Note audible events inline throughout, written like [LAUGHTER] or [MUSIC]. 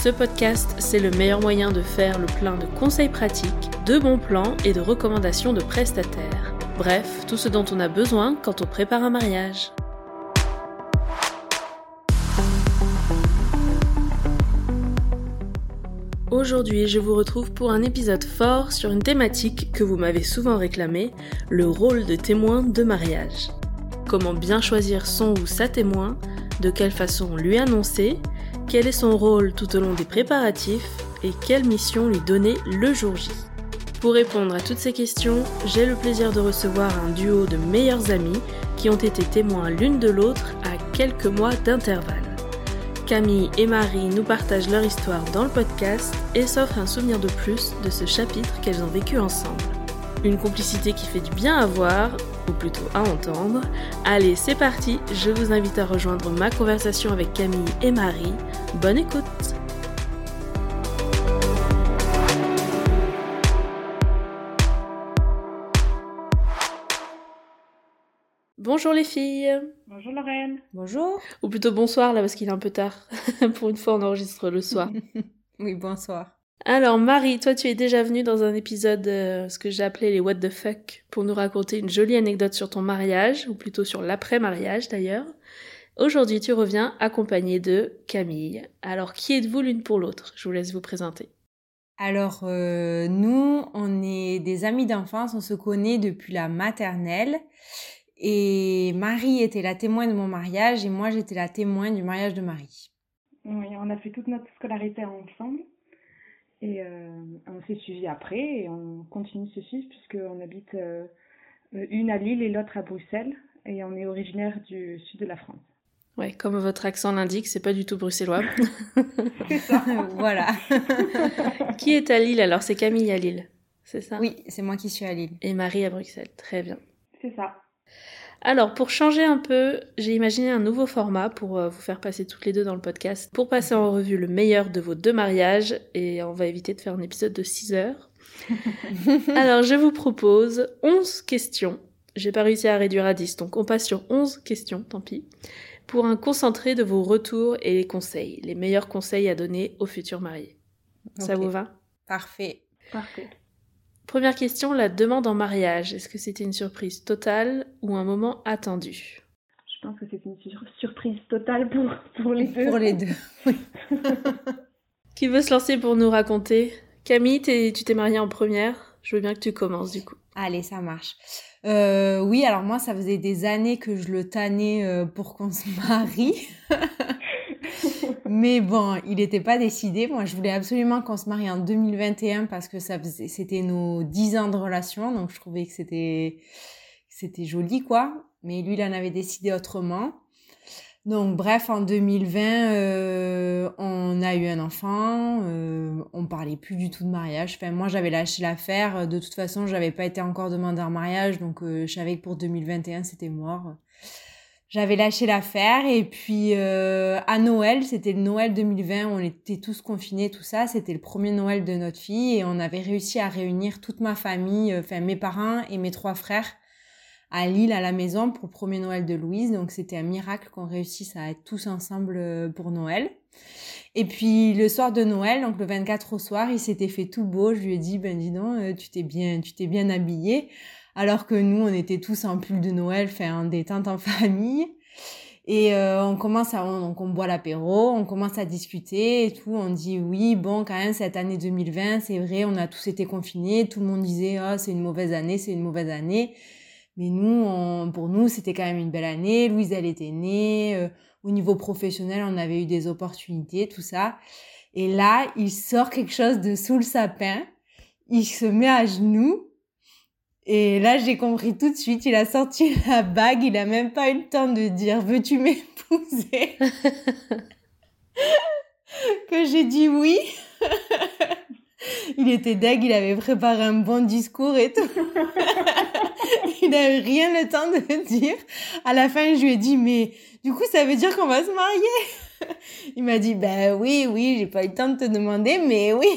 Ce podcast, c'est le meilleur moyen de faire le plein de conseils pratiques, de bons plans et de recommandations de prestataires. Bref, tout ce dont on a besoin quand on prépare un mariage. Aujourd'hui, je vous retrouve pour un épisode fort sur une thématique que vous m'avez souvent réclamée, le rôle de témoin de mariage. Comment bien choisir son ou sa témoin, de quelle façon lui annoncer, quel est son rôle tout au long des préparatifs et quelle mission lui donner le jour J. Pour répondre à toutes ces questions, j'ai le plaisir de recevoir un duo de meilleurs amis qui ont été témoins l'une de l'autre à quelques mois d'intervalle. Camille et Marie nous partagent leur histoire dans le podcast et s'offrent un souvenir de plus de ce chapitre qu'elles ont vécu ensemble. Une complicité qui fait du bien à voir, ou plutôt à entendre. Allez, c'est parti, je vous invite à rejoindre ma conversation avec Camille et Marie. Bonne écoute Bonjour les filles Bonjour Lorraine Bonjour Ou plutôt bonsoir là parce qu'il est un peu tard. [LAUGHS] Pour une fois on enregistre le soir. [LAUGHS] oui, bonsoir. Alors Marie, toi tu es déjà venue dans un épisode, euh, ce que j'ai appelé les What the fuck, pour nous raconter une jolie anecdote sur ton mariage, ou plutôt sur l'après-mariage d'ailleurs. Aujourd'hui tu reviens accompagnée de Camille. Alors qui êtes-vous l'une pour l'autre? Je vous laisse vous présenter. Alors euh, nous, on est des amis d'enfance, on se connaît depuis la maternelle. Et Marie était la témoin de mon mariage et moi j'étais la témoin du mariage de Marie. Oui, on a fait toute notre scolarité ensemble. Et euh, on s'est suivi après et on continue de se suivre puisqu'on habite euh, une à Lille et l'autre à Bruxelles et on est originaire du sud de la France. Ouais, comme votre accent l'indique, c'est pas du tout bruxellois. [LAUGHS] c'est ça. [LAUGHS] voilà. [LAUGHS] qui est à Lille alors? C'est Camille à Lille, c'est ça? Oui, c'est moi qui suis à Lille. Et Marie à Bruxelles, très bien. C'est ça. Alors, pour changer un peu, j'ai imaginé un nouveau format pour euh, vous faire passer toutes les deux dans le podcast, pour passer en revue le meilleur de vos deux mariages, et on va éviter de faire un épisode de 6 heures. [LAUGHS] Alors, je vous propose 11 questions. J'ai pas réussi à réduire à 10, donc on passe sur 11 questions, tant pis, pour un concentré de vos retours et les conseils, les meilleurs conseils à donner aux futurs mariés. Ça vous va? Parfait. Parfait. Première question, la demande en mariage. Est-ce que c'était une surprise totale ou un moment attendu? Je pense que c'était une surprise totale pour, pour les deux. Pour les deux, [LAUGHS] oui. [LAUGHS] Qui veut se lancer pour nous raconter? Camille, tu t'es mariée en première. Je veux bien que tu commences du coup. Allez, ça marche. Euh, oui, alors moi, ça faisait des années que je le tannais euh, pour qu'on se marie. [LAUGHS] Mais bon, il n'était pas décidé. Moi, je voulais absolument qu'on se marie en 2021 parce que ça faisait, c'était nos 10 ans de relation. Donc, je trouvais que c'était, c'était joli, quoi. Mais lui, il en avait décidé autrement. Donc, bref, en 2020, euh, on a eu un enfant. Euh, on parlait plus du tout de mariage. Enfin, moi, j'avais lâché l'affaire. De toute façon, j'avais pas été encore demandée en mariage. Donc, euh, je savais que pour 2021, c'était mort j'avais lâché l'affaire et puis euh, à Noël, c'était le Noël 2020, on était tous confinés, tout ça, c'était le premier Noël de notre fille et on avait réussi à réunir toute ma famille, euh, enfin mes parents et mes trois frères à Lille à la maison pour le premier Noël de Louise, donc c'était un miracle qu'on réussisse à être tous ensemble euh, pour Noël. Et puis le soir de Noël, donc le 24 au soir, il s'était fait tout beau, je lui ai dit ben dis donc, tu t'es bien tu t'es bien habillé alors que nous, on était tous en pull de Noël, fait un détente en [LAUGHS] famille. Et euh, on commence à, donc on boit l'apéro, on commence à discuter et tout. On dit oui, bon, quand même, cette année 2020, c'est vrai, on a tous été confinés. Tout le monde disait, oh, c'est une mauvaise année, c'est une mauvaise année. Mais nous, pour nous, c'était quand même une belle année. Louise, elle était née. Euh, au niveau professionnel, on avait eu des opportunités, tout ça. Et là, il sort quelque chose de sous le sapin. Il se met à genoux et là, j'ai compris tout de suite, il a sorti [LAUGHS] la bague, il a même pas eu le temps de dire veux-tu m'épouser? [LAUGHS] Que j'ai dit oui. [LAUGHS] il était deg, il avait préparé un bon discours et tout. il n'avait rien le temps de dire. À la fin, je lui ai dit, mais du coup, ça veut dire qu'on va se marier? il m'a dit, ben oui, oui, j'ai pas eu le temps de te demander, mais oui.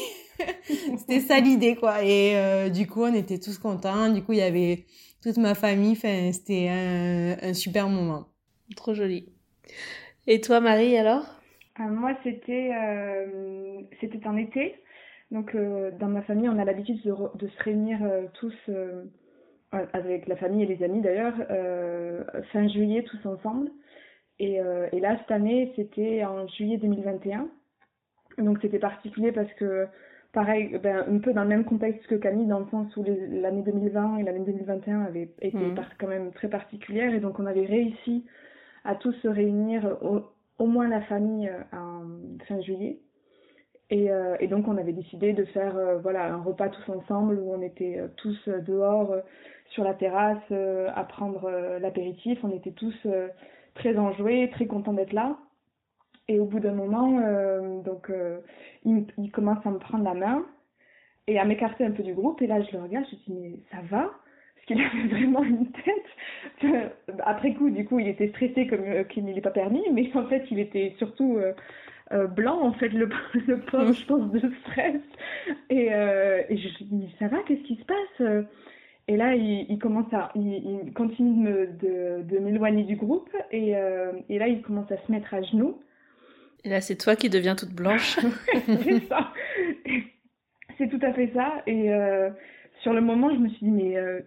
[LAUGHS] C'était ça l'idée, quoi. Et euh, du coup, on était tous contents. Du coup, il y avait toute ma famille. Enfin, c'était un, un super moment. Trop joli. Et toi, Marie, alors? Euh, Moi, c'était euh, c'était en été. Donc, euh, dans ma famille, on a l'habitude de, de, se réunir euh, tous, euh, avec la famille et les amis d'ailleurs, fin juillet, tous ensemble. Et, et là, cette année, c'était en juillet 2021. Donc, c'était particulier parce que pareil, ben, un peu dans le même contexte que Camille, dans le sens où l'année 2020 et l'année 2021 avaient été mmh. quand même très particulières, et donc on avait réussi à tous se réunir, au, au moins la famille, en fin juillet. Et, euh, et, donc on avait décidé de faire euh, voilà un repas tous ensemble où on était euh, tous euh, dehors euh, sur la terrasse à prendre l'apéritif. On était tous très enjoués, très contents d'être là. Et au bout d'un moment, donc il, il, commence à me prendre la main et à m'écarter un peu du groupe. Et là je le regarde, je dis mais ça va? Parce qu'il [LAUGHS] avait vraiment une tête. Après coup, du coup, il était stressé comme qu'il n'est pas permis, mais en fait il était surtout euh, blanc en fait le, [LAUGHS] le pauvre je pense de stress. Et, euh, je me dis mais ça va qu'est-ce qui se passe? Et là il, commence à il, continue de me de, de m'éloigner du groupe. Et, euh, et là il commence à se mettre à genoux et là c'est toi qui deviens toute blanche. [LAUGHS] C'est ça. C'est tout à fait ça. Et euh, sur le moment je me suis dit mais euh,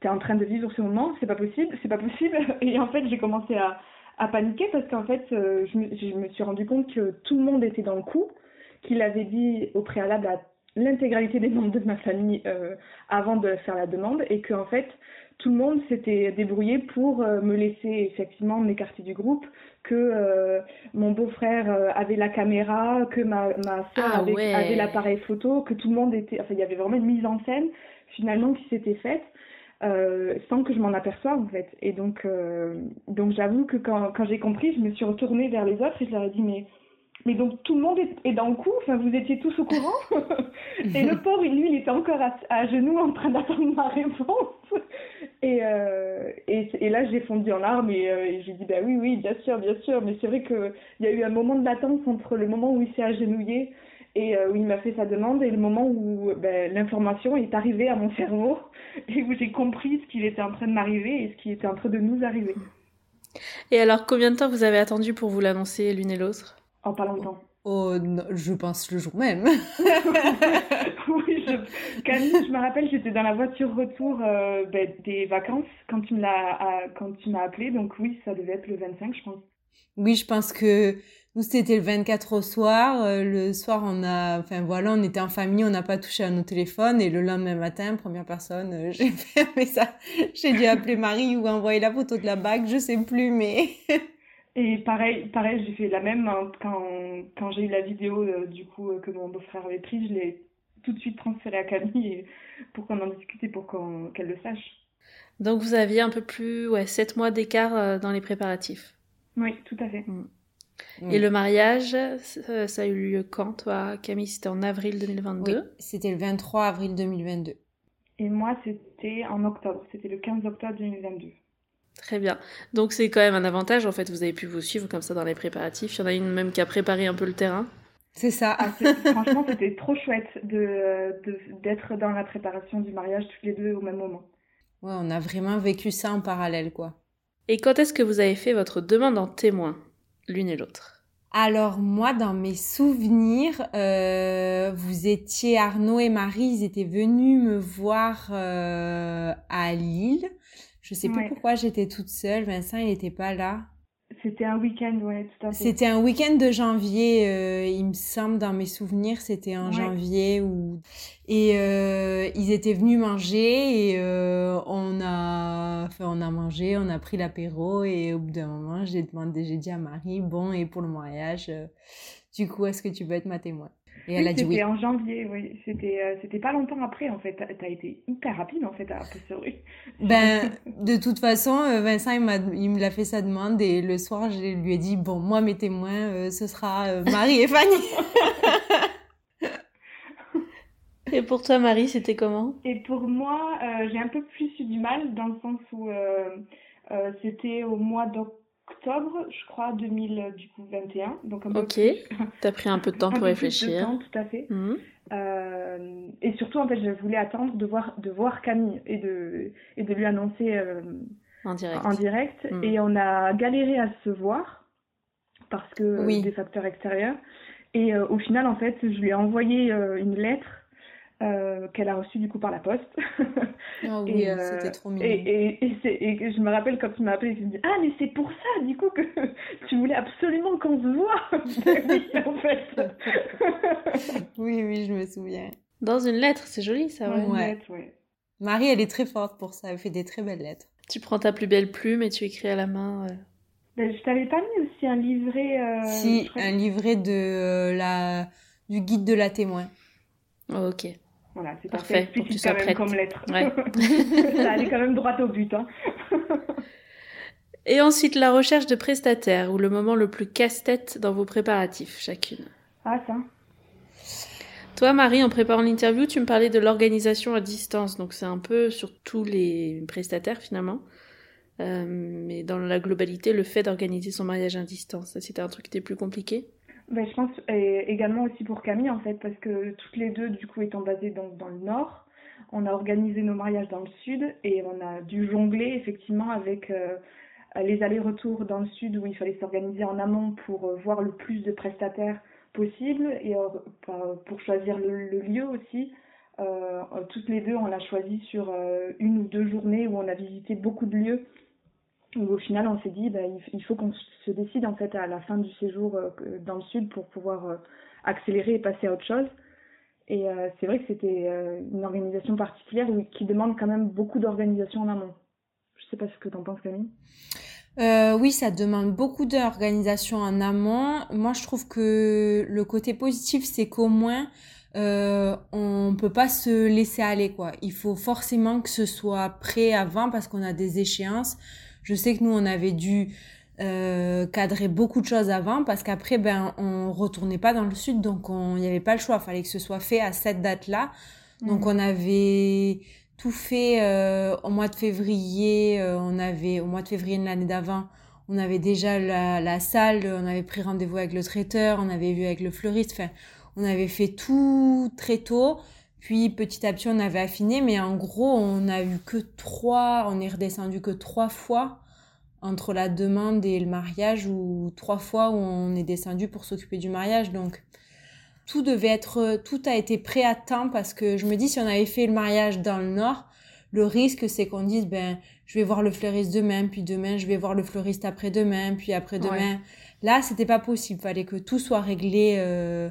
t'es en train de vivre ce moment c'est pas possible c'est pas possible. [LAUGHS] Et en fait j'ai commencé à à paniquer parce qu'en fait, euh, je, me, je, me, suis rendu compte que tout le monde était dans le coup, qu'il avait dit au préalable à l'intégralité des membres de ma famille euh, avant de faire la demande et qu'en fait, tout le monde s'était débrouillé pour euh, me laisser effectivement m'écarter du groupe, que euh, mon beau-frère euh, avait la caméra, que ma, ma soeur ah, avait, ouais. avait l'appareil photo, que tout le monde était... Enfin, il y avait vraiment une mise en scène finalement qui s'était faite. Euh, sans que je m'en aperçoive en fait. Et donc, euh, donc j'avoue que quand, quand j'ai compris, je me suis retournée vers les autres et je leur ai dit mais mais donc tout le monde est, est dans le coup, enfin vous étiez tous au courant. [LAUGHS] et le pauvre, lui, il était encore à, à genoux en train d'attendre ma réponse. et, euh, et, et là, j'ai fondu en larmes et, euh, et j'ai dit bah oui, oui, bien sûr, bien sûr. Mais c'est vrai qu'il y a eu un moment de latence entre le moment où il s'est agenouillé et euh, où il m'a fait sa demande et le moment où ben, l'information est arrivée à mon cerveau et où j'ai compris ce qu'il était en train de m'arriver et ce qui était en train de nous arriver. Et alors, combien de temps vous avez attendu pour vous l'annoncer l'une et l'autre? En pas longtemps. Oh, non, je pense le jour même. [LAUGHS] [LAUGHS] oui, je... Camille, je me rappelle, j'étais dans la voiture retour euh, ben, des vacances quand tu me l'as quand tu m'as appelé, donc oui, ça devait être le 25, je pense. Oui, je pense que nous, c'était le 24 au soir. Euh, le soir, on a, enfin voilà, on était en famille, on n'a pas touché à nos téléphones. Et le lendemain matin, première personne, euh, [LAUGHS] j'ai fait ça. J'ai dû appeler Marie ou envoyer la photo de la bague, je sais plus, mais. Et pareil, pareil, j'ai fait la même hein, quand, quand j'ai eu la vidéo euh, du coup que mon beau-frère avait prise, je l'ai tout de suite transférée à Camille pour qu'on en discute et pour qu'elle le sache. Donc vous aviez un peu plus, ouais, 7 mois d'écart dans les préparatifs. Oui, tout à fait. Mm. Et le mariage, ça, ça, a eu lieu quand, toi, Camille? C'était en avril 2022 oui, C'était le 23 avril 2022. Et moi, c'était en octobre. C'était le 15 octobre 2022. Très bien. Donc, c'est quand même un avantage, en fait. Vous avez pu vous suivre comme ça dans les préparatifs. Il y en a une même qui a préparé un peu le terrain. C'est ça. Ah, franchement, c'était trop chouette d'être de, dans la préparation du mariage tous les deux au même moment. Ouais, on a vraiment vécu ça en parallèle, quoi. Et quand est-ce que vous avez fait votre demande en témoin l'une et l'autre? Alors moi, dans mes souvenirs, euh, vous étiez Arnaud et Marie, ils étaient venus me voir euh, à Lille. Je sais plus ouais. pourquoi j'étais toute seule. Vincent, il n'était pas là. C'était un week-end, ouais, tout à fait. C'était un week-end de janvier, euh, il me semble, dans mes souvenirs, c'était en ouais. janvier où et euh, ils étaient venus manger et euh, on a, enfin, on a mangé, on a pris l'apéro et au bout d'un moment, j'ai demandé, j'ai dit à Marie, bon, et pour le mariage, du coup, est-ce que tu veux être ma témoin? Et elle oui, a dit oui. C'était en janvier, oui. C'était, euh, c'était pas longtemps après, en fait. T'as été hyper rapide, en fait, à oui. Ben, [LAUGHS] de toute façon, euh, Vincent, il, m'a, il me l'a fait sa demande et le soir, je lui ai dit, bon, moi, mes témoins, euh, ce sera Marie et Fanny. [LAUGHS] Et pour toi, Marie, c'était comment? Et pour moi, euh, j'ai un peu plus eu du mal dans le sens où euh, euh, c'était au mois d'octobre, je crois, 2021. Donc un peu Ok. T'as pris un peu de [LAUGHS] temps un pour peu plus de réfléchir. temps, tout à fait. Mhm. Euh, et surtout, en fait, je voulais attendre de voir, de voir Camille et de, et de lui annoncer euh, En direct. en direct. Mm. Et on a galéré à se voir parce que euh, Oui. des facteurs extérieurs. Et euh, au final, en fait, je lui ai envoyé euh, une lettre euh, qu'elle a reçue du coup par la poste. [LAUGHS] Oh Et, oui, euh, c'était trop mignon. Et, et, et, c'est- et que je me rappelle quand tu m'as appelé, je me dis Ah, mais c'est pour ça, du coup, que [LAUGHS] tu voulais absolument qu'on se voit. [LAUGHS] Ben oui, en fait. Oui, oui, je me souviens. Dans une lettre, c'est joli ça, ouais. Ouais. Net, ouais. Marie, elle est très forte pour ça. Elle fait des très belles lettres. Tu prends ta plus belle plume et tu écris à la main. euh. Ben, je t'avais pas mis aussi un livret. euh, si, un livret de euh, la du guide de la témoin. Oh, ok. Voilà, c'est Parfait, Explicite quand même prête. comme lettre. Ouais. [LAUGHS] ça allait quand même droit au but. Hein. [LAUGHS] Et ensuite, la recherche de prestataires ou le moment le plus casse-tête dans vos préparatifs, chacune. Ah, ça. Toi, Marie, en préparant l'interview, tu me parlais de l'organisation à distance. Donc, c'est un peu sur tous les prestataires, finalement. Euh, mais dans la globalité, le fait d'organiser son mariage à distance, c'était un truc qui était plus compliqué. Ben, je pense et également aussi pour Camille en fait parce que toutes les deux du coup étant basées donc dans le nord, on a organisé nos mariages dans le sud et on a dû jongler effectivement avec euh, les allers-retours dans le sud où il fallait s'organiser en amont pour euh, voir le plus de prestataires possible et euh, pour choisir le, le lieu aussi. Toutes les deux on l'a choisi sur une ou deux journées où on a visité beaucoup de lieux où au final on s'est dit ben, il, faut qu'on se décide en fait à la fin du séjour euh, dans le sud pour pouvoir euh, accélérer et passer à autre chose. Et euh, c'est vrai que c'était une organisation particulière qui demande quand même beaucoup d'organisation en amont. Je sais pas ce que t'en penses Camille. Oui, ça demande beaucoup d'organisation en amont. Moi, je trouve que le côté positif, c'est qu'au moins, euh, on peut pas se laisser aller, quoi. Il faut forcément que ce soit prêt avant parce qu'on a des échéances. Je sais que nous, on avait dû euh, cadrer beaucoup de choses avant parce qu'après, ben, on retournait pas dans le sud, donc on- il n'y avait pas le choix. Fallait que ce soit fait à cette date-là. Donc on avait tout fait euh, au mois de février. euh, on avait au mois de février de l'année d'avant, on avait déjà la, la salle, on avait pris rendez-vous avec le traiteur, on avait vu avec le fleuriste. Enfin, on avait fait tout très tôt. Puis petit à petit, on avait affiné, mais en gros, on a eu que trois, on est redescendu que trois fois entre la demande et le mariage, ou trois fois où on est descendu pour s'occuper du mariage. Donc, tout devait être, tout a été prêt à temps parce que je me dis, si on avait fait le mariage dans le nord, le risque, c'est qu'on dise, ben, je vais voir le fleuriste demain, puis demain, je vais voir le fleuriste après-demain, puis après-demain. Là, c'était pas possible. Fallait que tout soit réglé euh,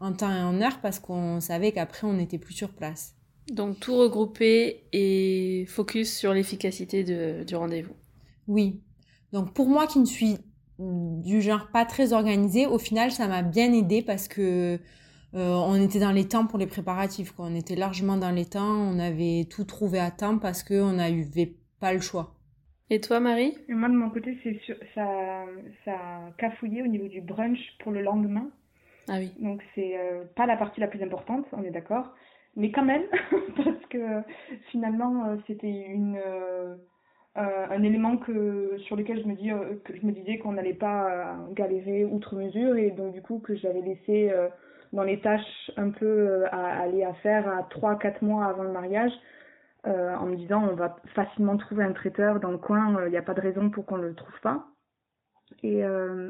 en temps et en heure parce qu'on savait qu'après, on n'était plus sur place. Donc, tout regrouper et focus sur l'efficacité de- du rendez-vous. Oui. Donc, pour moi qui ne suis du genre pas très organisée, au final, ça m'a bien aidé parce que euh, on était dans les temps pour les préparatifs. Quoi. On était largement dans les temps. On avait tout trouvé à temps parce qu'on n'avait pas le choix. Et toi, Marie? Et moi de mon côté, c'est sur- ça, ça a cafouillé au niveau du brunch pour le lendemain. Ah oui. Donc c'est euh, pas la partie la plus importante, on est d'accord. Mais quand même, [LAUGHS] parce que finalement euh, c'était une euh, un élément que sur lequel je me dis euh, que je me disais qu'on n'allait pas galérer outre mesure et donc du coup que j'avais laissé dans les tâches un peu à aller à faire à 3-4 mois avant le mariage en me disant on va facilement trouver un traiteur dans le coin, il n'y a pas de raison pour qu'on ne le trouve pas. Et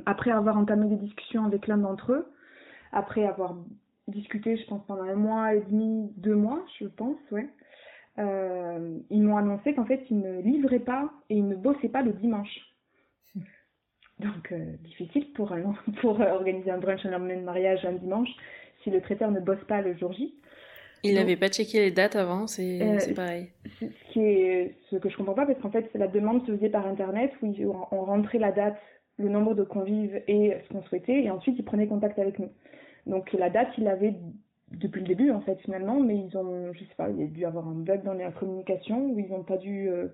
après avoir entamé des discussions avec l'un d'entre eux, après avoir discuté, je pense, pendant un mois et demi, deux mois, je pense, ouais, euh, ils m'ont annoncé qu'en fait, ils ne livraient pas et ils ne bossaient pas le dimanche. [LAUGHS] Donc, euh, difficile pour, un- [LAUGHS] pour euh, organiser un brunch, un lendemain de mariage, un dimanche, si le traiteur ne bosse pas le jour J. Il n'avait pas checké les dates avant, c'est Euh, pareil. Ce qui est ce que je comprends pas, parce qu'en fait, la demande se faisait par internet où on rentrait la date, le nombre de convives et ce qu'on souhaitait, et ensuite ils prenaient contact avec nous. Donc la date, ils l'avaient depuis le début en fait finalement, mais ils ont, je sais pas, il y a dû avoir un bug dans la communication où ils n'ont pas dû. euh,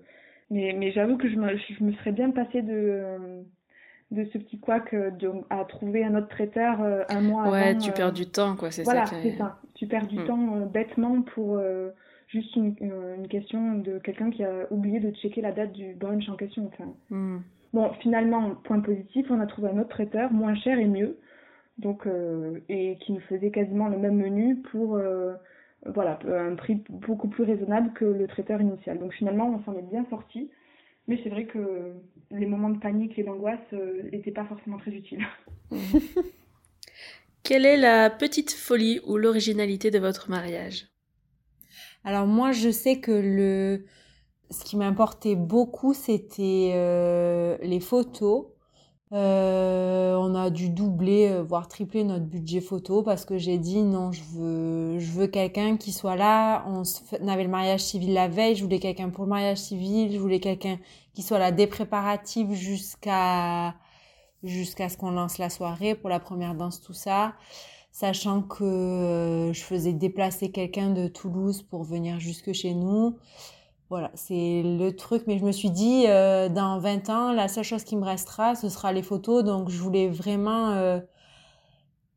Mais, mais j'avoue que je me, je me serais bien passée de, euh, de ce petit couac de, à trouver un autre traiteur un mois ouais, avant. Tu perds du temps, quoi, c'est voilà, ça. Voilà, c'est ça. Tu perds du mm. temps bêtement pour juste une, une, question de quelqu'un qui a oublié de checker la date du brunch en question. Enfin. Mm. Bon, finalement, point positif, on a trouvé un autre traiteur, moins cher et mieux, donc et qui nous faisait quasiment le même menu pour voilà, un prix beaucoup plus raisonnable que le traiteur initial. Donc finalement, on s'en est bien sorti. Mais c'est vrai que les moments de panique et d'angoisse n'étaient pas forcément très utiles. [LAUGHS] Quelle est la petite folie ou l'originalité de votre mariage? Alors moi, je sais que le ce qui m'importait beaucoup, c'était euh, les photos. Euh, on a dû doubler, euh, voire tripler notre budget photo parce que j'ai dit non, je veux, je veux quelqu'un qui soit là. On, avait le mariage civil la veille, je voulais quelqu'un pour le mariage civil, je voulais quelqu'un qui soit là des préparatifs jusqu'à jusqu'à ce qu'on lance la soirée pour la première danse, tout ça. Sachant que euh, je faisais déplacer quelqu'un de Toulouse pour venir jusque chez nous. Voilà, c'est le truc. Mais je me suis dit, euh, dans 20 ans, la seule chose qui me restera, ce sera les photos. Donc, je voulais vraiment euh,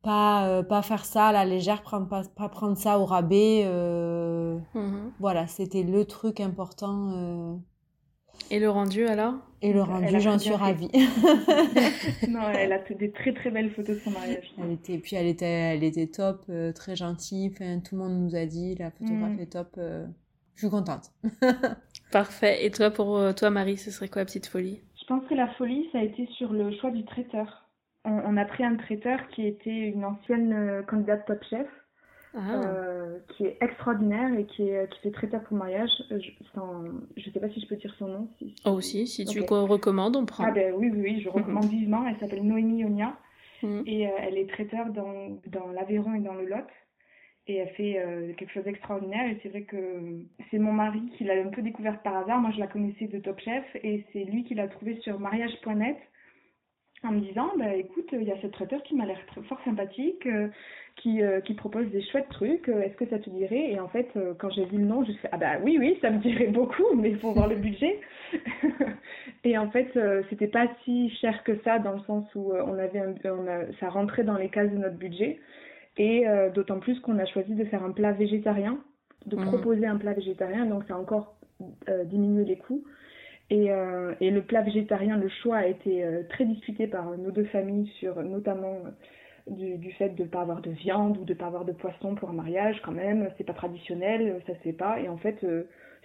pas, euh, pas faire ça à la légère, prendre, pas, pas prendre ça au rabais. Mmh Voilà, c'était le truc important. Et le rendu alors? Et le rendu, j'en suis ravie. non, elle a [LAUGHS] [LAUGHS] des très très belles photos de son mariage. Elle était, puis elle était, elle était top, très gentille. Enfin, tout le monde nous a dit, la photographe Mmh. est top. Je suis contente. [LAUGHS] Parfait. Et toi, pour toi, Marie, ce serait quoi la petite folie? Je pense que la folie, ça a été sur le choix du traiteur. On, on a pris un traiteur qui était une ancienne euh, candidate Top Chef, ah. euh, qui est extraordinaire et qui, est, qui fait traiteur pour mariage. Je ne sais pas si je peux dire son nom. Si, si... Oh, si, si tu okay. recommandes, on prend. Ah ben oui, oui, oui je recommande [LAUGHS] vivement. Elle s'appelle Noémie Onia Mm. et euh, elle est traiteur dans, dans l'Aveyron et dans le Lot et elle fait euh, quelque chose d'extraordinaire. Et c'est vrai que c'est mon mari qui l'a un peu découverte par hasard. Moi je la connaissais de Top Chef et c'est lui qui l'a trouvée sur mariage.net en me disant bah écoute il y a ce traiteur qui m'a l'air fort sympathique euh, qui, euh, qui propose des chouettes trucs. Est-ce que ça te dirait? Et en fait quand j'ai vu le nom je fais ah bah oui oui ça me dirait beaucoup mais il faut voir le budget. [LAUGHS] Et en fait c'était pas si cher que ça dans le sens où on avait un, ça rentrait dans les cases de notre budget et euh, d'autant plus qu'on a choisi de faire un plat végétarien, de Mhm. proposer un plat végétarien, donc ça a encore euh, diminué les coûts. Et, euh, et le plat végétarien, le choix a été euh, très discuté par nos deux familles sur notamment du, du fait de ne pas avoir de viande ou de ne pas avoir de poisson pour un mariage quand même. C'est pas traditionnel, ça se fait pas. Et en fait,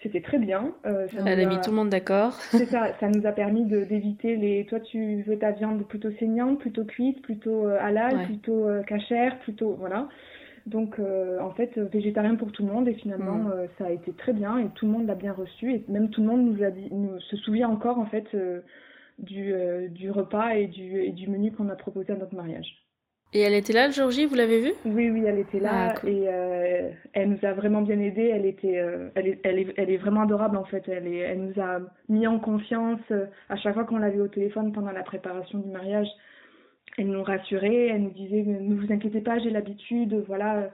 c'était très bien. Euh, ça Elle a mis tout le monde d'accord. [LAUGHS] c'est ça, ça nous a permis d'éviter les. Toi, tu veux ta viande plutôt saignante, plutôt cuite, plutôt euh, halal, Ouais. plutôt euh, cachère, plutôt voilà. Donc, euh, en fait, végétarien pour tout le monde et finalement, Mm. euh, ça a été très bien et tout le monde l'a bien reçu et même tout le monde nous a dit, nous se souvient encore en fait euh, du euh, du repas et du et du menu qu'on a proposé à notre mariage. Et elle était là le jour J, vous l'avez vue? Oui, oui, elle était là Ah, cool. et euh, elle nous a vraiment bien aidés. Elle était, euh, elle est, elle est, elle est vraiment adorable en fait. Elle est, elle nous a mis en confiance euh, à chaque fois qu'on l'avait au téléphone pendant la préparation du mariage. Elle nous rassurait, elle nous disait ne vous inquiétez pas, j'ai l'habitude, voilà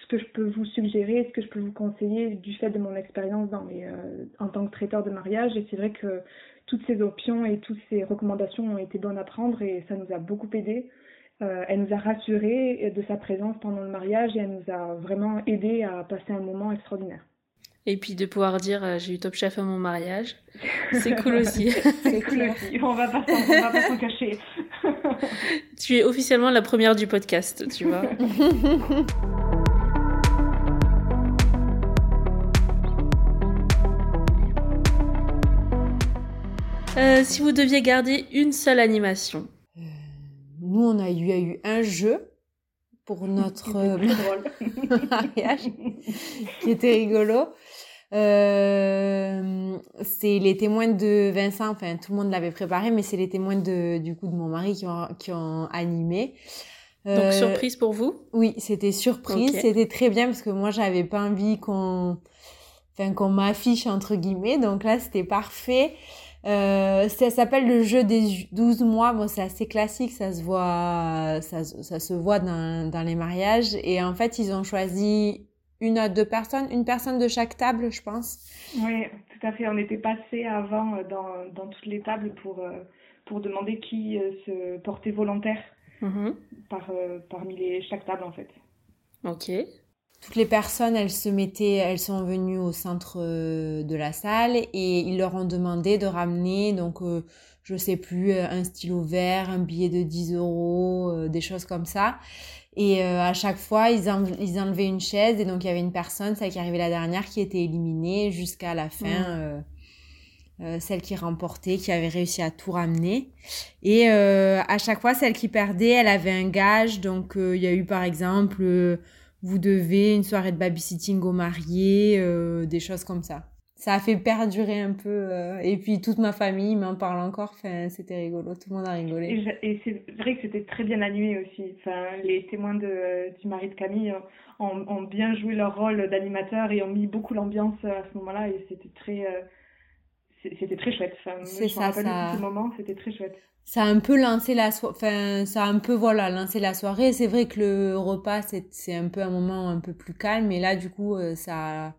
ce que je peux vous suggérer, ce que je peux vous conseiller du fait de mon expérience dans euh, en tant que traiteur de mariage. Et c'est vrai que toutes ces options et toutes ces recommandations ont été bonnes à prendre et ça nous a beaucoup aidé. Euh, elle nous a rassurés de sa présence pendant le mariage et elle nous a vraiment aidé à passer un moment extraordinaire. Et puis de pouvoir dire euh, j'ai eu Top Chef à mon mariage, [LAUGHS] c'est cool aussi. [LAUGHS] C'est cool aussi, on va pas s'en cacher. [LAUGHS] tu es officiellement la première du podcast, tu vois. Euh, si vous deviez garder une seule animation, Nous, on a eu, a un jeu pour [LAUGHS] notre euh, [LAUGHS] mariage [LAUGHS] qui était rigolo. Euh, c'est les témoins de Vincent, enfin tout le monde l'avait préparé, mais c'est les témoins de, du coup de mon mari qui ont, qui ont animé. donc Euh, surprise pour vous? Oui, c'était surprise, c'était très bien parce que moi j'avais pas envie qu'on enfin qu'on m'affiche entre guillemets, donc là c'était parfait. Euh, ça s'appelle le jeu des 12 mois. Bon, c'est assez classique, ça se voit, ça, ça se voit dans, dans les mariages. Et en fait, ils ont choisi une à deux personnes, une personne de chaque table, je pense. Oui, tout à fait. On était passé avant euh, dans, dans toutes les tables pour, euh, pour demander qui se portait volontaire Mhm. par, parmi les, chaque table en fait. Ok. Toutes les personnes, elles se mettaient, elles sont venues au centre de la salle et ils leur ont demandé de ramener, donc, euh, je sais plus, un stylo vert, un billet de 10 euros, euh, des choses comme ça. Et euh, à chaque fois, ils, en, ils enlevaient une chaise et donc il y avait une personne, celle qui arrivait la dernière, qui était éliminée jusqu'à la fin. Euh, celle qui remportait, qui avait réussi à tout ramener. Et euh, à chaque fois, celle qui perdait, elle avait un gage. Donc, euh, il y a eu par exemple, vous devez une soirée de babysitting au marié, des choses comme ça. Ça a fait perdurer un peu. et puis, toute ma famille m'en parle encore. Enfin, c'était rigolo. Tout le monde a rigolé. Et, c'est vrai que c'était très bien animé aussi. Enfin, les témoins de, du mari de Camille ont, ont bien joué leur rôle d'animateur et ont mis beaucoup l'ambiance à ce moment-là. Et c'était très c'était très chouette. c'est ça, ça... ce moment, c'était très chouette. Ça a un peu lancé la soirée, enfin, ça a un peu, voilà, lancé la soirée. C'est vrai que le repas, c'est un peu un moment un peu plus calme, et là, du coup, euh, ça a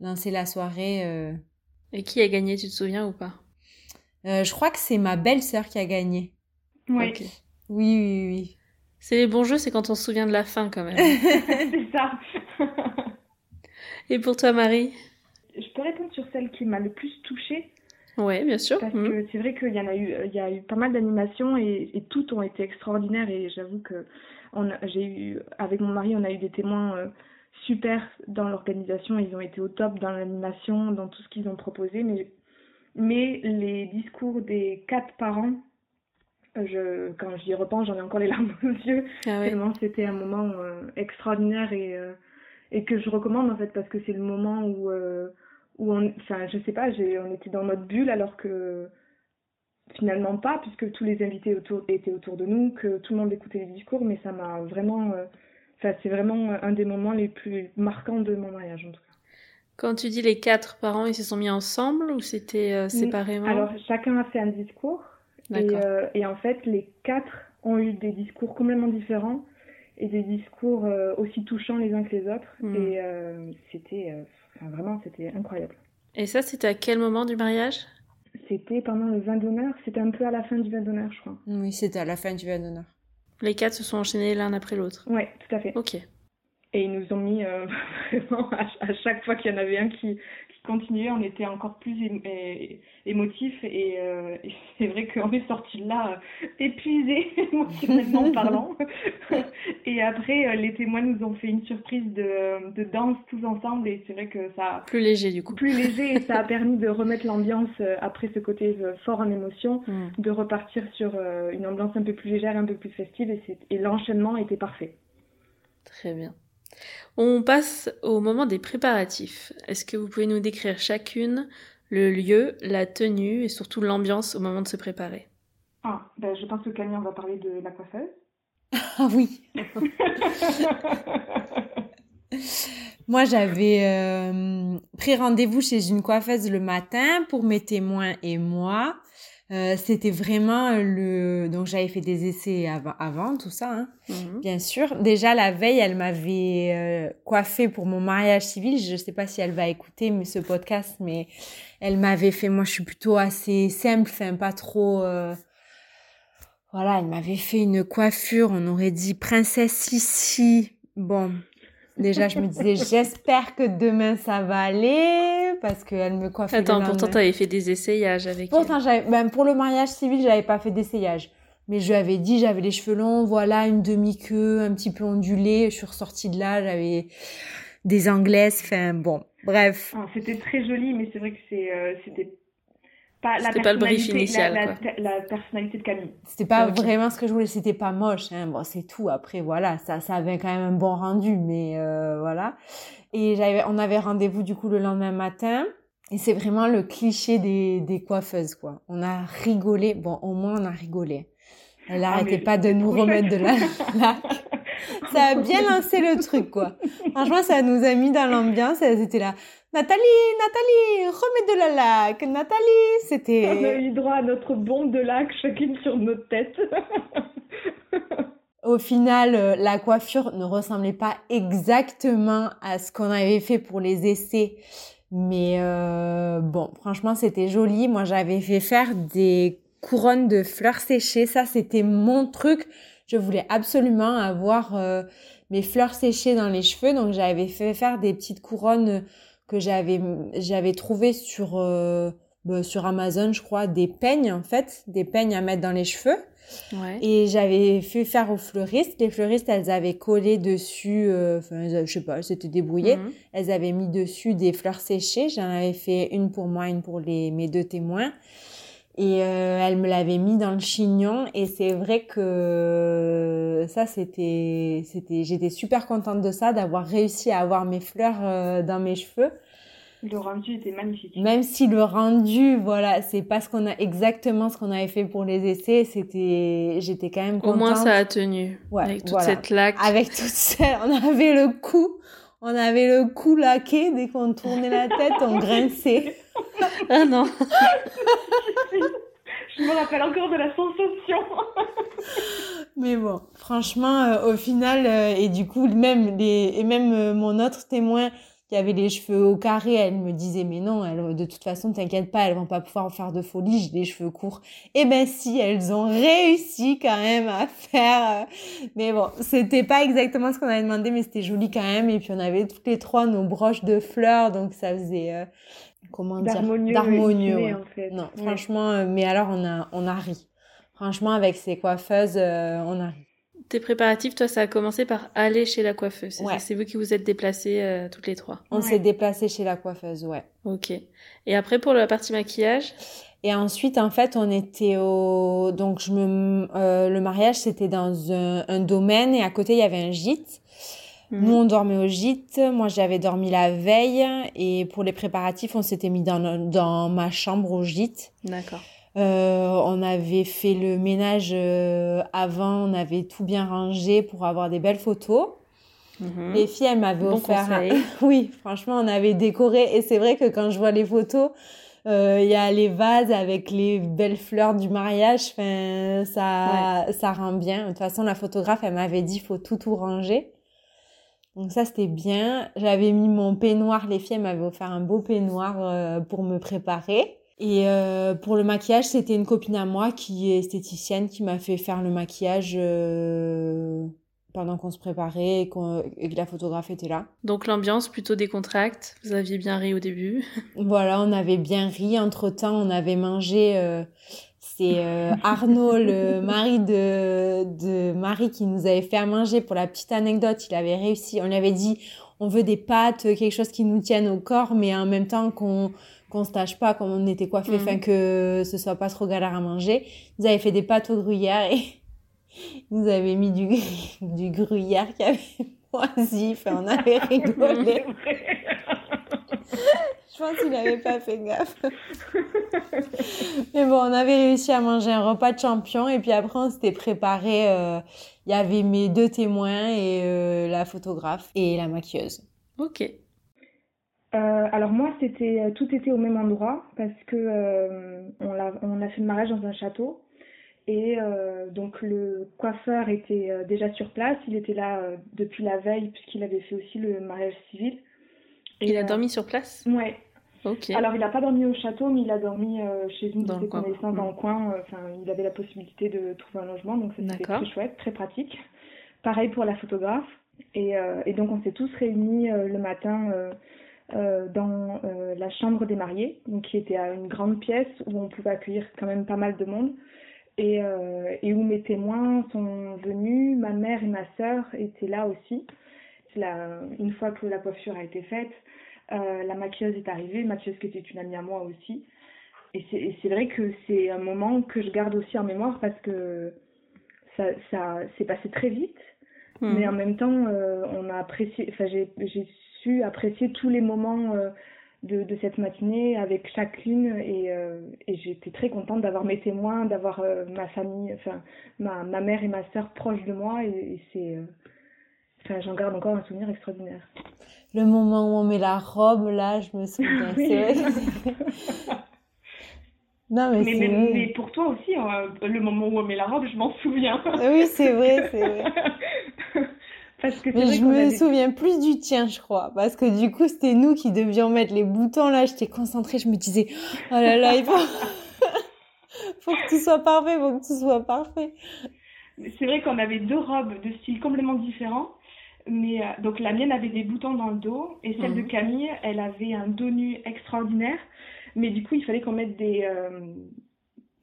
lancé la soirée. Euh. Et qui a gagné, tu te souviens ou pas? Euh, Je crois que c'est ma belle-sœur qui a gagné. Oui. Oui, oui, oui. C'est les bons jeux, c'est quand on se souvient de la fin, quand même. [LAUGHS] c'est ça. et pour toi, Marie? Je peux répondre sur celle qui m'a le plus touchée. Oui, bien sûr. Parce que mhm. c'est vrai qu'il y en a eu, il y a eu pas mal d'animations et, toutes ont été extraordinaires et j'avoue que j'ai eu, avec mon mari, on a eu des témoins euh, super dans l'organisation. Ils ont été au top dans l'animation, dans tout ce qu'ils ont proposé. Mais, mais les discours des quatre parents, je, quand j'y repense, j'en ai encore les [LAUGHS] larmes aux yeux. Ah Tellement c'était un moment euh, extraordinaire et, euh, et que je recommande en fait parce que c'est le moment où où on, enfin, je sais pas, on était dans notre bulle alors que finalement pas, puisque tous les invités autour, étaient autour de nous, que tout le monde écoutait les discours, mais ça m'a vraiment, euh, enfin, c'est vraiment un des moments les plus marquants de mon mariage en tout cas. Quand tu dis les quatre parents, ils se sont mis ensemble ou c'était euh, séparément? Alors chacun a fait un discours et, euh, et, en fait les quatre ont eu des discours complètement différents et des discours aussi touchants les uns que les autres hmm. et c'était vraiment, c'était incroyable. Et ça, c'était à quel moment du mariage? C'était pendant le vin d'honneur. C'était un peu à la fin du vin d'honneur, je crois. Oui, c'était à la fin du vin d'honneur. Les quatre se sont enchaînés l'un après l'autre. Oui, tout à fait. Ok. Et ils nous ont mis euh, [LAUGHS] vraiment à, chaque fois qu'il y en avait un qui, continuer, on était encore plus émotif euh, et, [LAUGHS] c'est vrai qu'on est sorti de là euh, épuisé [LAUGHS] émotionnellement [LAUGHS] parlant. et après, euh, les témoins nous ont fait une surprise de, de danse tous ensemble et c'est vrai que ça plus léger du coup. Plus léger et ça a permis de remettre l'ambiance après ce côté fort en émotion, mm. de repartir sur une ambiance un peu plus légère, un peu plus festive et, et l'enchaînement était parfait. Très bien. On passe au moment des préparatifs. Est-ce que vous pouvez nous décrire chacune le lieu, la tenue et surtout l'ambiance au moment de se préparer? Ah, ben je pense que Camille, on va parler de la coiffeuse. Ah oui [LAUGHS] Moi, j'avais euh, pris rendez-vous chez une coiffeuse le matin pour mes témoins et moi. Euh, c'était vraiment le donc j'avais fait des essais avant, avant tout ça hein, mhm. bien sûr. Déjà la veille elle m'avait euh, coiffé pour mon mariage civil. Je sais pas si elle va écouter ce podcast mais elle m'avait fait moi je suis plutôt assez simple enfin pas trop euh, voilà elle m'avait fait une coiffure. On aurait dit princesse ici. Bon Déjà, je me disais, [LAUGHS] j'espère que demain ça va aller parce qu'elle me coiffe. Attends, pourtant, tu avais fait des essayages avec Pourtant, j'avais, ben, pour le mariage civil, j'avais pas fait d'essayage. Mais je lui avais dit, j'avais les cheveux longs, voilà, une demi-queue, un petit peu ondulée. Je suis ressortie de là, j'avais des anglaises, enfin, bon, bref. Ah, c'était très joli, mais c'est vrai que c'est, euh, c'était pas la pas le brief initial. La, personnalité de Camille. C'était pas vraiment ce que je voulais, c'était pas moche. Hein. Bon, c'est tout. Après, voilà, ça, ça avait quand même un bon rendu, mais euh, voilà. Et j'avais, on avait rendez-vous du coup le lendemain matin. Et c'est vraiment le cliché des, des coiffeuses, quoi. On a rigolé. Bon, au moins, on a rigolé. Elle ah, arrêtait pas de nous remettre de la [LAUGHS] [LAUGHS] ça a bien lancé le truc, quoi. Franchement, ça nous a mis dans l'ambiance. Elles étaient là. Nathalie, Nathalie, remets de la laque. Nathalie, c'était... On a eu droit à notre bombe de lac, chacune sur notre tête. Au final, euh, la coiffure ne ressemblait pas exactement à ce qu'on avait fait pour les essais. Mais euh, bon, franchement, c'était joli. Moi, j'avais fait faire des couronnes de fleurs séchées. Ça, c'était mon truc. Je voulais absolument avoir euh, mes fleurs séchées dans les cheveux. Donc, j'avais fait faire des petites couronnes que j'avais j'avais trouvé sur euh, bah, sur Amazon, je crois, des peignes en fait, des peignes à mettre dans les cheveux. Ouais. Et j'avais fait faire aux fleuristes. Les fleuristes, elles avaient collé dessus, euh, enfin, je sais pas, elles s'étaient débrouillées. Mhm. Elles avaient mis dessus des fleurs séchées. J'en avais fait une pour moi, une pour les, mes deux témoins. Et euh, elle me l'avait mis dans le chignon. Et c'est vrai que ça, c'était, c'était, j'étais super contente de ça, d'avoir réussi à avoir mes fleurs euh, dans mes cheveux. Le rendu était magnifique. Même si le rendu, voilà, c'est pas ce qu'on a exactement ce qu'on avait fait pour les essais, c'était, j'étais quand même contente. Au moins ça a tenu. Ouais, avec toute cette laque. Avec toute cette, on avait le cou, on avait le cou laqué dès qu'on tournait la tête, on grinçait. [LAUGHS] ah non. [LAUGHS] Je me rappelle encore de la sensation. [LAUGHS] Mais bon, franchement, euh, au final, euh, et du coup, même les, et même euh, mon autre témoin qui avait les cheveux au carré, elle me disait mais non, elle, de toute façon t'inquiète pas, elles vont pas pouvoir faire de folie, j'ai des cheveux courts. Et eh ben si, elles ont réussi quand même à faire. Euh, mais bon, c'était pas exactement ce qu'on avait demandé, mais c'était joli quand même. Et puis on avait toutes les trois nos broches de fleurs, donc ça faisait euh, comment dire d'harmonieux. En fait. Non, franchement, euh, mais alors on a on a ri. Franchement, avec ces coiffeuses, on a ri tes préparatifs, toi, ça a commencé par aller chez la coiffeuse. C'est vous qui vous êtes déplacées euh, toutes les trois. On s'est déplacées chez la coiffeuse, ouais. Ok. Et après, pour la partie maquillage? Et ensuite, en fait, on était au... Donc, je me... Euh, le mariage, c'était dans un, domaine et à côté, il y avait un gîte. Mhm. Nous, on dormait au gîte. Moi, j'avais dormi la veille. Et pour les préparatifs, on s'était mis dans, dans ma chambre au gîte. D'accord. Euh, on avait fait le ménage euh, avant, on avait tout bien rangé pour avoir des belles photos. Mhm. Les filles, elles m'avaient offert. [LAUGHS] oui, franchement, on avait décoré. Et c'est vrai que quand je vois les photos, euh, il y a les vases avec les belles fleurs du mariage. Enfin, ça, ça rend bien. De toute façon, la photographe, elle m'avait dit, faut tout tout ranger. Donc ça, c'était bien. J'avais mis mon peignoir. Les filles, elles m'avaient offert un beau peignoir pour me préparer. Et euh, pour le maquillage, c'était une copine à moi qui est esthéticienne qui m'a fait faire le maquillage euh, pendant qu'on se préparait et, et, que la photographe était là. Donc l'ambiance plutôt décontracte, vous aviez bien ri au début. [LAUGHS] voilà, on avait bien ri. Entre-temps, on avait mangé... Euh, c'est euh, Arnaud, le mari de, de Marie, qui nous avait fait à manger. Pour la petite anecdote, il avait réussi. On lui avait dit, on veut des pâtes, quelque chose qui nous tienne au corps, mais en même temps qu'on qu'on se tâche pas comme on était coiffé, enfin mm. que ce soit pas trop galère à manger. Ils avaient fait des pâtes au gruyère et [LAUGHS] ils nous avaient mis du, du gruyère qui avait [LAUGHS] moisi, enfin on avait [LAUGHS] rigolé. Je pense qu'il n'avait pas fait gaffe. Mais bon, on avait réussi à manger un repas de champion et puis après on s'était préparé. Euh, il y avait mes deux témoins et euh, la photographe et la maquilleuse. Ok. Euh, alors moi, c'était euh, tout était au même endroit parce que euh, on, a, on a fait le mariage dans un château et donc le coiffeur était déjà sur place. Il était là depuis la veille puisqu'il avait fait aussi le mariage civil. Et, il a dormi sur place? Ouais. Ok. Alors il n'a pas dormi au château, mais il a dormi chez une de ses connaissances dans le coin. Enfin, il avait la possibilité de trouver un logement, donc c'était très chouette, très pratique. Pareil pour la photographe. Et, et donc on s'est tous réunis le matin euh, dans euh, la chambre des mariés, donc qui était à une grande pièce où on pouvait accueillir quand même pas mal de monde. Et, euh, et où mes témoins sont venus, ma mère et ma sœur étaient là aussi. La, une fois que la coiffure a été faite, la maquilleuse est arrivée, maquilleuse qui était une amie à moi aussi. Et c'est vrai que c'est un moment que je garde aussi en mémoire parce que ça, ça s'est passé très vite, mmh. mais en même temps, on a apprécié, enfin j'ai su apprécier tous les moments euh, de, de, cette matinée avec chacune et, euh, et j'étais très contente d'avoir mes témoins, d'avoir euh, ma famille, enfin ma, ma mère et ma sœur proches de moi et, c'est, enfin j'en garde encore un souvenir extraordinaire. Le moment où on met la robe là, je me souviens. [LAUGHS] [LAUGHS] Non, mais, mais, mais, pour toi aussi, hein, le moment où on met la robe, je m'en souviens. oui, c'est vrai, c'est vrai. [LAUGHS] Parce que Mais je me souviens plus du tien, je crois. Parce que du coup, c'était nous qui devions mettre les boutons là. J'étais concentrée, je me disais, oh là là, il faut, [LAUGHS] faut que tout soit parfait, faut que tout soit parfait. C'est vrai qu'on avait deux robes de style complètement différents. Mais euh, donc la mienne avait des boutons dans le dos et celle de Mhm. Camille, elle avait un dos nu extraordinaire. Mais du coup, il fallait qu'on mette des, euh,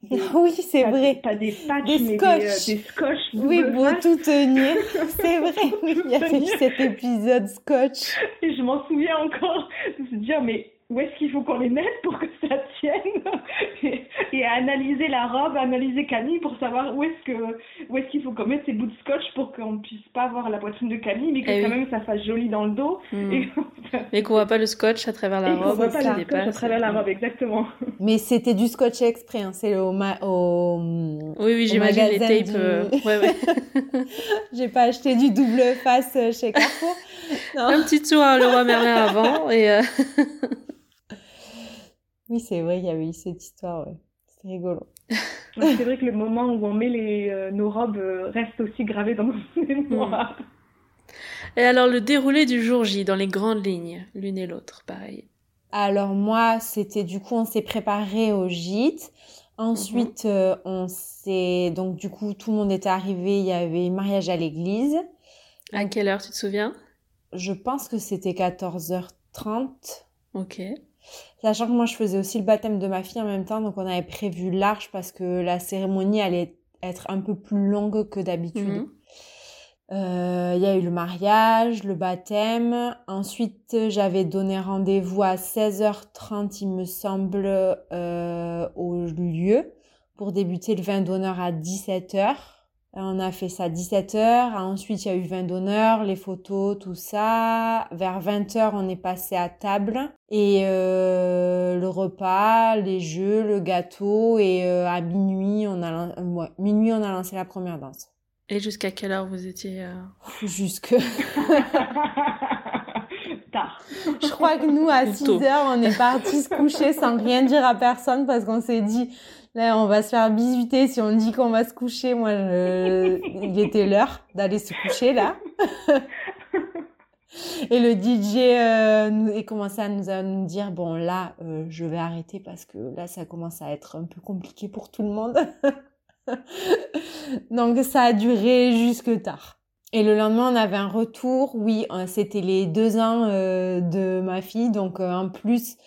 des- [LAUGHS] Oui, c'est vrai. pas des patchs, Des mais scotch. des, euh, des scotch. Oui, pour tout tenir. [LAUGHS] C'est vrai, oui, il y avait eu cet épisode scotch. Et je m'en souviens encore de se dire, mais où est-ce qu'il faut qu'on les mette pour que ça tienne [LAUGHS] et, et à analyser la robe, analyser Camille pour savoir où est-ce que où est-ce qu'il faut qu'on mette ces bouts de scotch pour qu'on puisse pas voir la poitrine de Camille, mais que Eh quand oui. même ça fasse joli dans le dos. Hmm. Et, Mais qu'on voit pas le scotch à travers la et robe. voit pas le scotch à travers la robe, exactement. Mais c'était du scotch exprès, hein. c'est au, ma- au... Oui, oui, j'imagine les tapes. du- euh, Ouais, ouais. [LAUGHS] J'ai pas acheté du double face euh, chez Carrefour. [LAUGHS] Non. Un petit tour à Leroy Merlin avant et euh, Oui, c'est vrai, il y avait eu cette histoire, ouais. C'est rigolo. [LAUGHS] C'est vrai que le moment où on met les, euh, nos robes euh, reste aussi gravé dans mon [LAUGHS] mémoire. Et alors le déroulé du jour J dans les grandes lignes, l'une et l'autre, pareil. Alors moi, c'était du coup, on s'est préparé au gîte. Ensuite, euh, on s'est... Donc du coup, tout le monde était arrivé, il y avait mariage à l'église. À quelle heure tu te souviens? Je pense que c'était 14h30. Ok. Sachant que moi, je faisais aussi le baptême de ma fille en même temps, donc on avait prévu large parce que la cérémonie allait être un peu plus longue que d'habitude. Euh, Il y a eu le mariage, le baptême. Ensuite, j'avais donné rendez-vous à 16h30, il me semble, euh, au lieu pour débuter le vin d'honneur à 17h. On a fait ça à 17h. Ensuite, il y a eu vin d'honneur, les photos, tout ça. Vers 20h, on est passé à table. Et euh, le repas, les jeux, le gâteau. Et euh, à minuit, on a, ouais, minuit, on a lancé la première danse. Et jusqu'à quelle heure vous étiez euh, Jusque. [LAUGHS] Tard. Je crois que nous, à Ou 6 tôt. heures, on est partis se coucher sans rien dire à personne parce qu'on s'est dit, là, on va se faire bisuter si on dit qu'on va se coucher. Moi, je... [LAUGHS] il était l'heure d'aller se coucher, là. [LAUGHS] Et le DJ euh, nous, commençait à nous, à nous dire, bon, là, euh, je vais arrêter parce que là, ça commence à être un peu compliqué pour tout le monde. [LAUGHS] Donc, ça a duré jusque tard. Et le lendemain, on avait un retour. Oui, euh, c'était les deux ans euh, de ma fille. Donc, euh, en plus,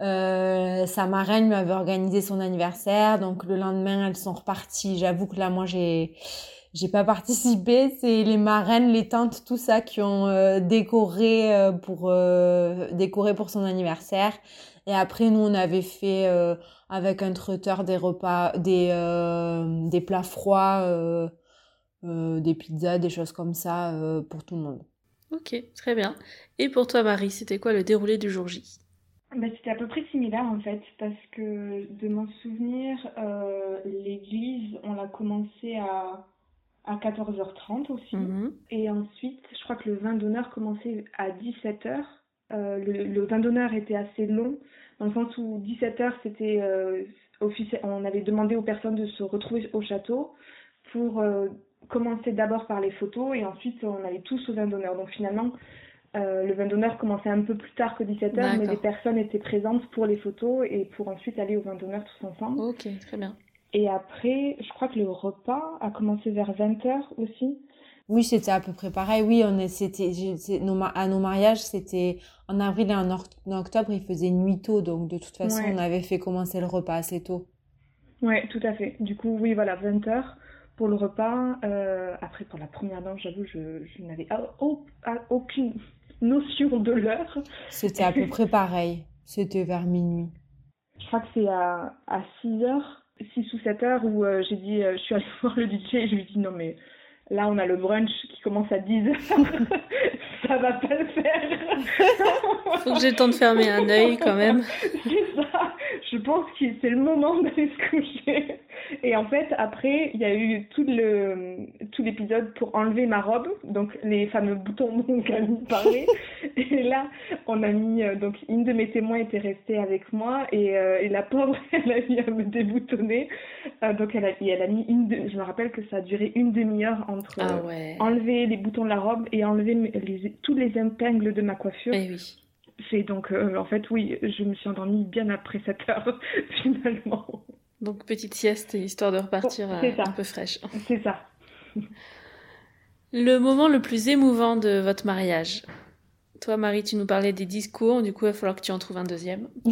euh, sa marraine lui avait organisé son anniversaire. Donc, le lendemain, elles sont reparties. J'avoue que là, moi, j'ai j'ai pas participé. C'est les marraines, les tantes, tout ça qui ont euh, décoré euh, pour euh, décorer pour son anniversaire. Et après, nous, on avait fait euh, avec un traiteur des repas, des des plats froids. des pizzas, des choses comme ça pour tout le monde. Ok, très bien. Et pour toi, Marie, c'était quoi le déroulé du jour J? Bah, c'était à peu près similaire en fait, parce que de mon souvenir, euh, l'église, on l'a commencé à, à 14h30 aussi. Mhm. Et ensuite, je crois que le vin d'honneur commençait à 17h. Euh, le, le vin d'honneur était assez long, dans le sens où 17h, c'était euh, officiel, on avait demandé aux personnes de se retrouver au château pour euh, commencer d'abord par les photos et ensuite on allait tous au vin d'honneur. Donc finalement, euh, le vin d'honneur commençait un peu plus tard que 17h, mais les personnes étaient présentes pour les photos et pour ensuite aller au vin d'honneur tous ensemble. Ok, très bien. Et après, je crois que le repas a commencé vers 20h aussi. Oui, c'était à peu près pareil. Oui, on est, c'était, à nos mariages, c'était en avril et en, or- en octobre, il faisait nuit tôt, donc de toute façon, Ouais. on avait fait commencer le repas assez tôt. Ouais, tout à fait. Du coup, oui, voilà, 20h pour le repas. Euh, après, pour la première danse, j'avoue, je, je n'avais a- au- a- aucune notion de l'heure. C'était à peu près pareil. C'était vers minuit. Je crois que c'est à, à 6h, 6 ou 7h où euh, j'ai dit, euh, je suis allée [LAUGHS] voir le DJ et je lui ai dit non mais là on a le brunch qui commence à 10h, [LAUGHS] ça va pas le faire. Faut que j'ai le temps de fermer un œil quand même. [LAUGHS] C'est ça. Je pense que c'est le moment [LAUGHS] d'aller se coucher. Et en fait, après, il y a eu tout le tout l'épisode pour enlever ma robe, donc les fameux boutons [LAUGHS] dont Camille parlait. Et là, on a mis euh, donc une de mes témoins était restée avec moi et, euh, et la pauvre, [LAUGHS] elle a mis à me déboutonner. Euh, donc elle a, elle a mis une, de- je me rappelle que ça a duré une demi-heure entre Ah ouais. enlever les boutons de la robe et enlever les, tous les épingles de ma coiffure. Eh oui. C'est donc, euh, en fait, oui, je me suis endormie bien après cette heure, [LAUGHS] finalement. Donc petite sieste, histoire de repartir euh, un peu fraîche. C'est ça. Le moment le plus émouvant de votre mariage Toi, Marie, tu nous parlais des discours, du coup, il va falloir que tu en trouves un deuxième. [LAUGHS]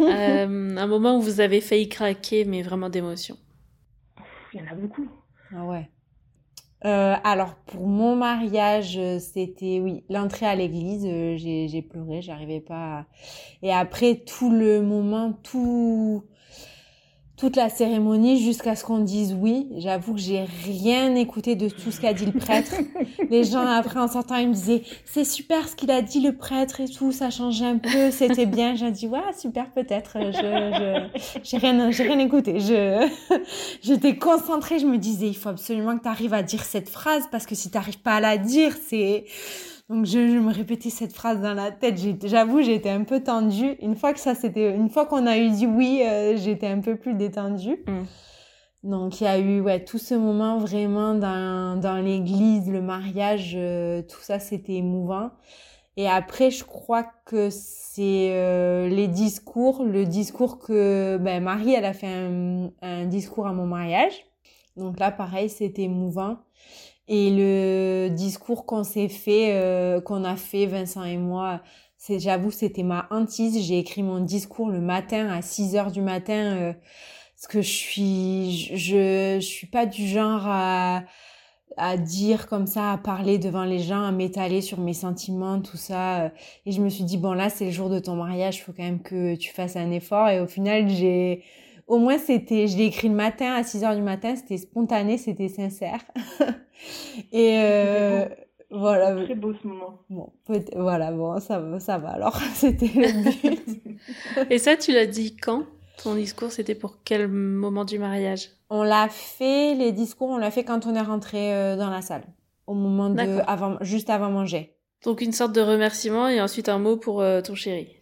Euh, un moment où vous avez failli craquer, mais vraiment d'émotion. Il y en a beaucoup. Ah ouais. Euh, alors pour mon mariage, c'était oui l'entrée à l'église. j'ai pleuré, j'arrivais pas. Et après tout le moment, tout toute la cérémonie jusqu'à ce qu'on dise oui. J'avoue que j'ai rien écouté de tout ce qu'a dit le prêtre. [LAUGHS] Les gens après en sortant, ils me disaient c'est super ce qu'il a dit le prêtre et tout, ça changeait un peu, c'était bien. J'ai dit ouais super peut-être. Je je j'ai rien j'ai rien écouté. Je [LAUGHS] j'étais concentrée. Je me disais il faut absolument que tu arrives à dire cette phrase parce que si tu n'arrives pas à la dire c'est donc je, me répétais cette phrase dans la tête. J'avoue, j'étais un peu tendue. Une fois que ça c'était, une fois qu'on a eu dit oui, euh, j'étais un peu plus détendue. Mm. Donc il y a eu ouais tout ce moment vraiment dans dans l'église, le mariage, euh, tout ça c'était émouvant. Et après, je crois que c'est euh, les discours, le discours que ben, Marie, elle a fait un, un discours à mon mariage. Donc là, pareil, c'était émouvant. Et le discours qu'on s'est fait, euh, qu'on a fait, Vincent et moi, c'est, j'avoue, c'était ma hantise. J'ai écrit mon discours le matin à 6 heures du matin, euh, parce que je suis, je, je suis pas du genre à, à dire comme ça, à parler devant les gens, à m'étaler sur mes sentiments, tout ça. Et je me suis dit, bon là, c'est le jour de ton mariage, faut quand même que tu fasses un effort. Et au final, j'ai, au moins c'était, je l'ai écrit le matin à 6 heures du matin, c'était spontané, c'était sincère. [LAUGHS] Et euh, voilà. Très beau ce moment. Bon, voilà, bon, ça, ça va alors, [LAUGHS] c'était le but. [LAUGHS] Et ça, tu l'as dit quand Ton discours, c'était pour quel moment du mariage? On l'a fait, les discours, on l'a fait quand on est rentré euh, dans la salle, au moment de, avant, juste avant manger. Donc une sorte de remerciement et ensuite un mot pour euh, ton chéri.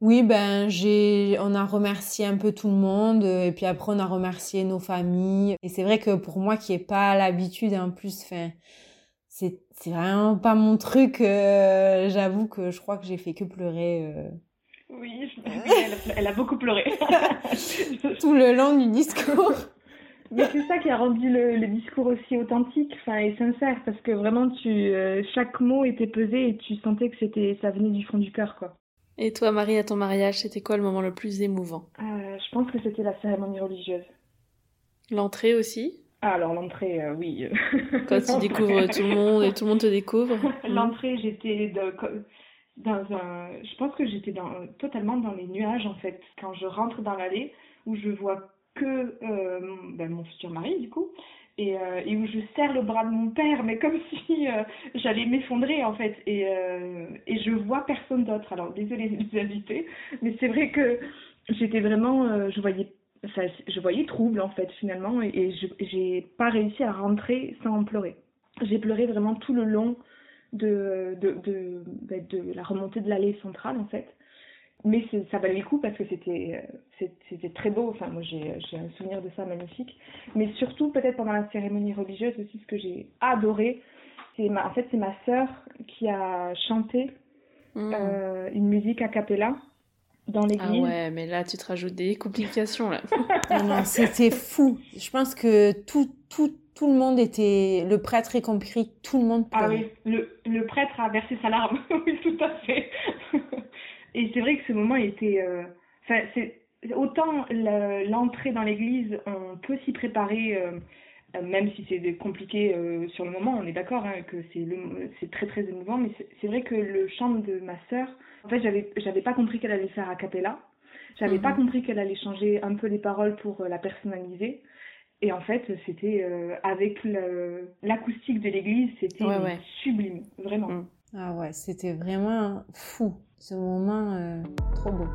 Oui, ben j'ai, on a remercié un peu tout le monde euh, et puis après on a remercié nos familles. Et c'est vrai que pour moi qui n'ai pas l'habitude en plus, enfin, c'est c'est vraiment pas mon truc. Euh, j'avoue que je crois que j'ai fait que pleurer. Euh. Oui, elle, a beaucoup pleuré. [LAUGHS] tout le long du discours. Mais c'est ça qui a rendu le, discours aussi authentique, enfin et sincère, parce que vraiment tu, chaque mot était pesé et tu sentais que c'était, ça venait du fond du cœur, quoi. Et toi, Marie, à ton mariage, c'était quoi le moment le plus émouvant? Euh, Je pense que c'était la cérémonie religieuse. L'entrée aussi? Ah, alors l'entrée, euh, oui. [LAUGHS] Quand tu découvres tout le monde et tout le monde te découvre? [LAUGHS] L'entrée, j'étais dans un... Je pense que j'étais dans... totalement dans les nuages, en fait. Quand je rentre dans l'allée, où je vois que euh, ben, mon futur mari, du coup, euh, et, où je serre le bras de mon père, mais comme [LAUGHS] si euh, j'allais m'effondrer en fait. Et, euh, et je vois personne d'autre. Alors désolée [LAUGHS] les invités, mais c'est vrai que j'étais vraiment, je voyais, je voyais trouble en fait finalement, et, et j'ai pas réussi à rentrer sans pleurer. J'ai pleuré vraiment tout le long de, de, de, ben, de la remontée de l'allée centrale en fait mais ça valait le coup parce que c'était euh, c'était très beau enfin moi j'ai un souvenir de ça magnifique mais surtout peut-être pendant la cérémonie religieuse aussi ce que j'ai adoré c'est ma en fait c'est ma sœur qui a chanté mmh. euh, une musique a cappella dans l'église. Ah ouais, mais là tu te rajoutes des complications là. [LAUGHS] non, non c'était fou. Je pense que tout tout tout le monde était le prêtre y compris, tout le monde Ah oui, le, le prêtre a versé sa larme. [LAUGHS] oui, tout à fait. Et c'est vrai que ce moment était. Euh, enfin, c'est autant l'entrée dans l'église, on peut s'y préparer, euh, euh, même si c'est compliqué sur le moment, on est d'accord hein, que c'est très très émouvant, mais c'est vrai que le chant de ma sœur, en fait, j'avais j'avais pas compris qu'elle allait faire a cappella, j'avais pas mhm. compris qu'elle allait changer un peu les paroles pour la personnaliser. Et en fait, c'était avec l'acoustique de l'église, c'était sublime, vraiment. Mm. Ah ouais, c'était vraiment fou ce moment euh, trop beau.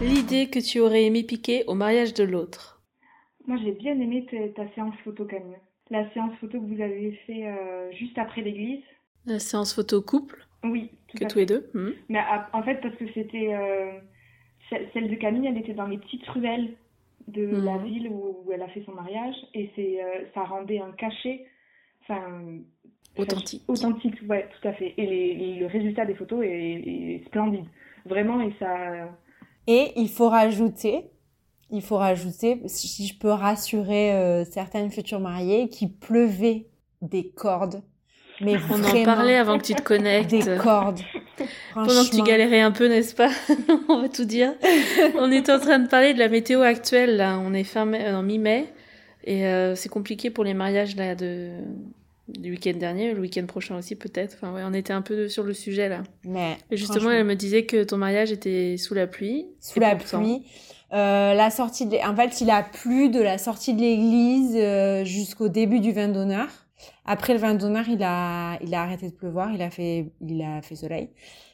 L'idée que tu aurais aimé piquer au mariage de l'autre. Moi, j'ai bien aimé ta, séance photo, Camille. La séance photo que vous avez fait euh, juste après l'église. La séance photo couple Oui. Tout que tous les deux. Hmm. Mais en fait, parce que c'était euh, celle de Camille, elle était dans les petites ruelles de la ville où, elle a fait son mariage et c'est euh, ça rendait un cachet enfin authentique. Authentique, ouais, tout à fait. Et le résultat des photos est, splendide. Vraiment, et ça. Et il faut rajouter, il faut rajouter, si je peux rassurer euh, certaines futures mariées, qu'il pleuvait des cordes. Mais on en parlait avant que tu te connectes. Des cordes. Pendant que tu galérais un peu, n'est-ce pas [LAUGHS] On va tout dire. on est en train de parler de la météo actuelle là. On est fin mai, en mi-mai et euh, c'est compliqué pour les mariages là de du week-end dernier, le week-end prochain aussi peut-être. Enfin ouais, on était un peu sur le sujet là. Mais et justement, elle me disait que ton mariage était sous la pluie. Sous la pluie. Euh, la sortie de... En fait, il a plu de la sortie de l'église euh, jusqu'au début du vin d'honneur. Après le vin d'honneur, il a, il a arrêté de pleuvoir, il a fait, il a fait soleil.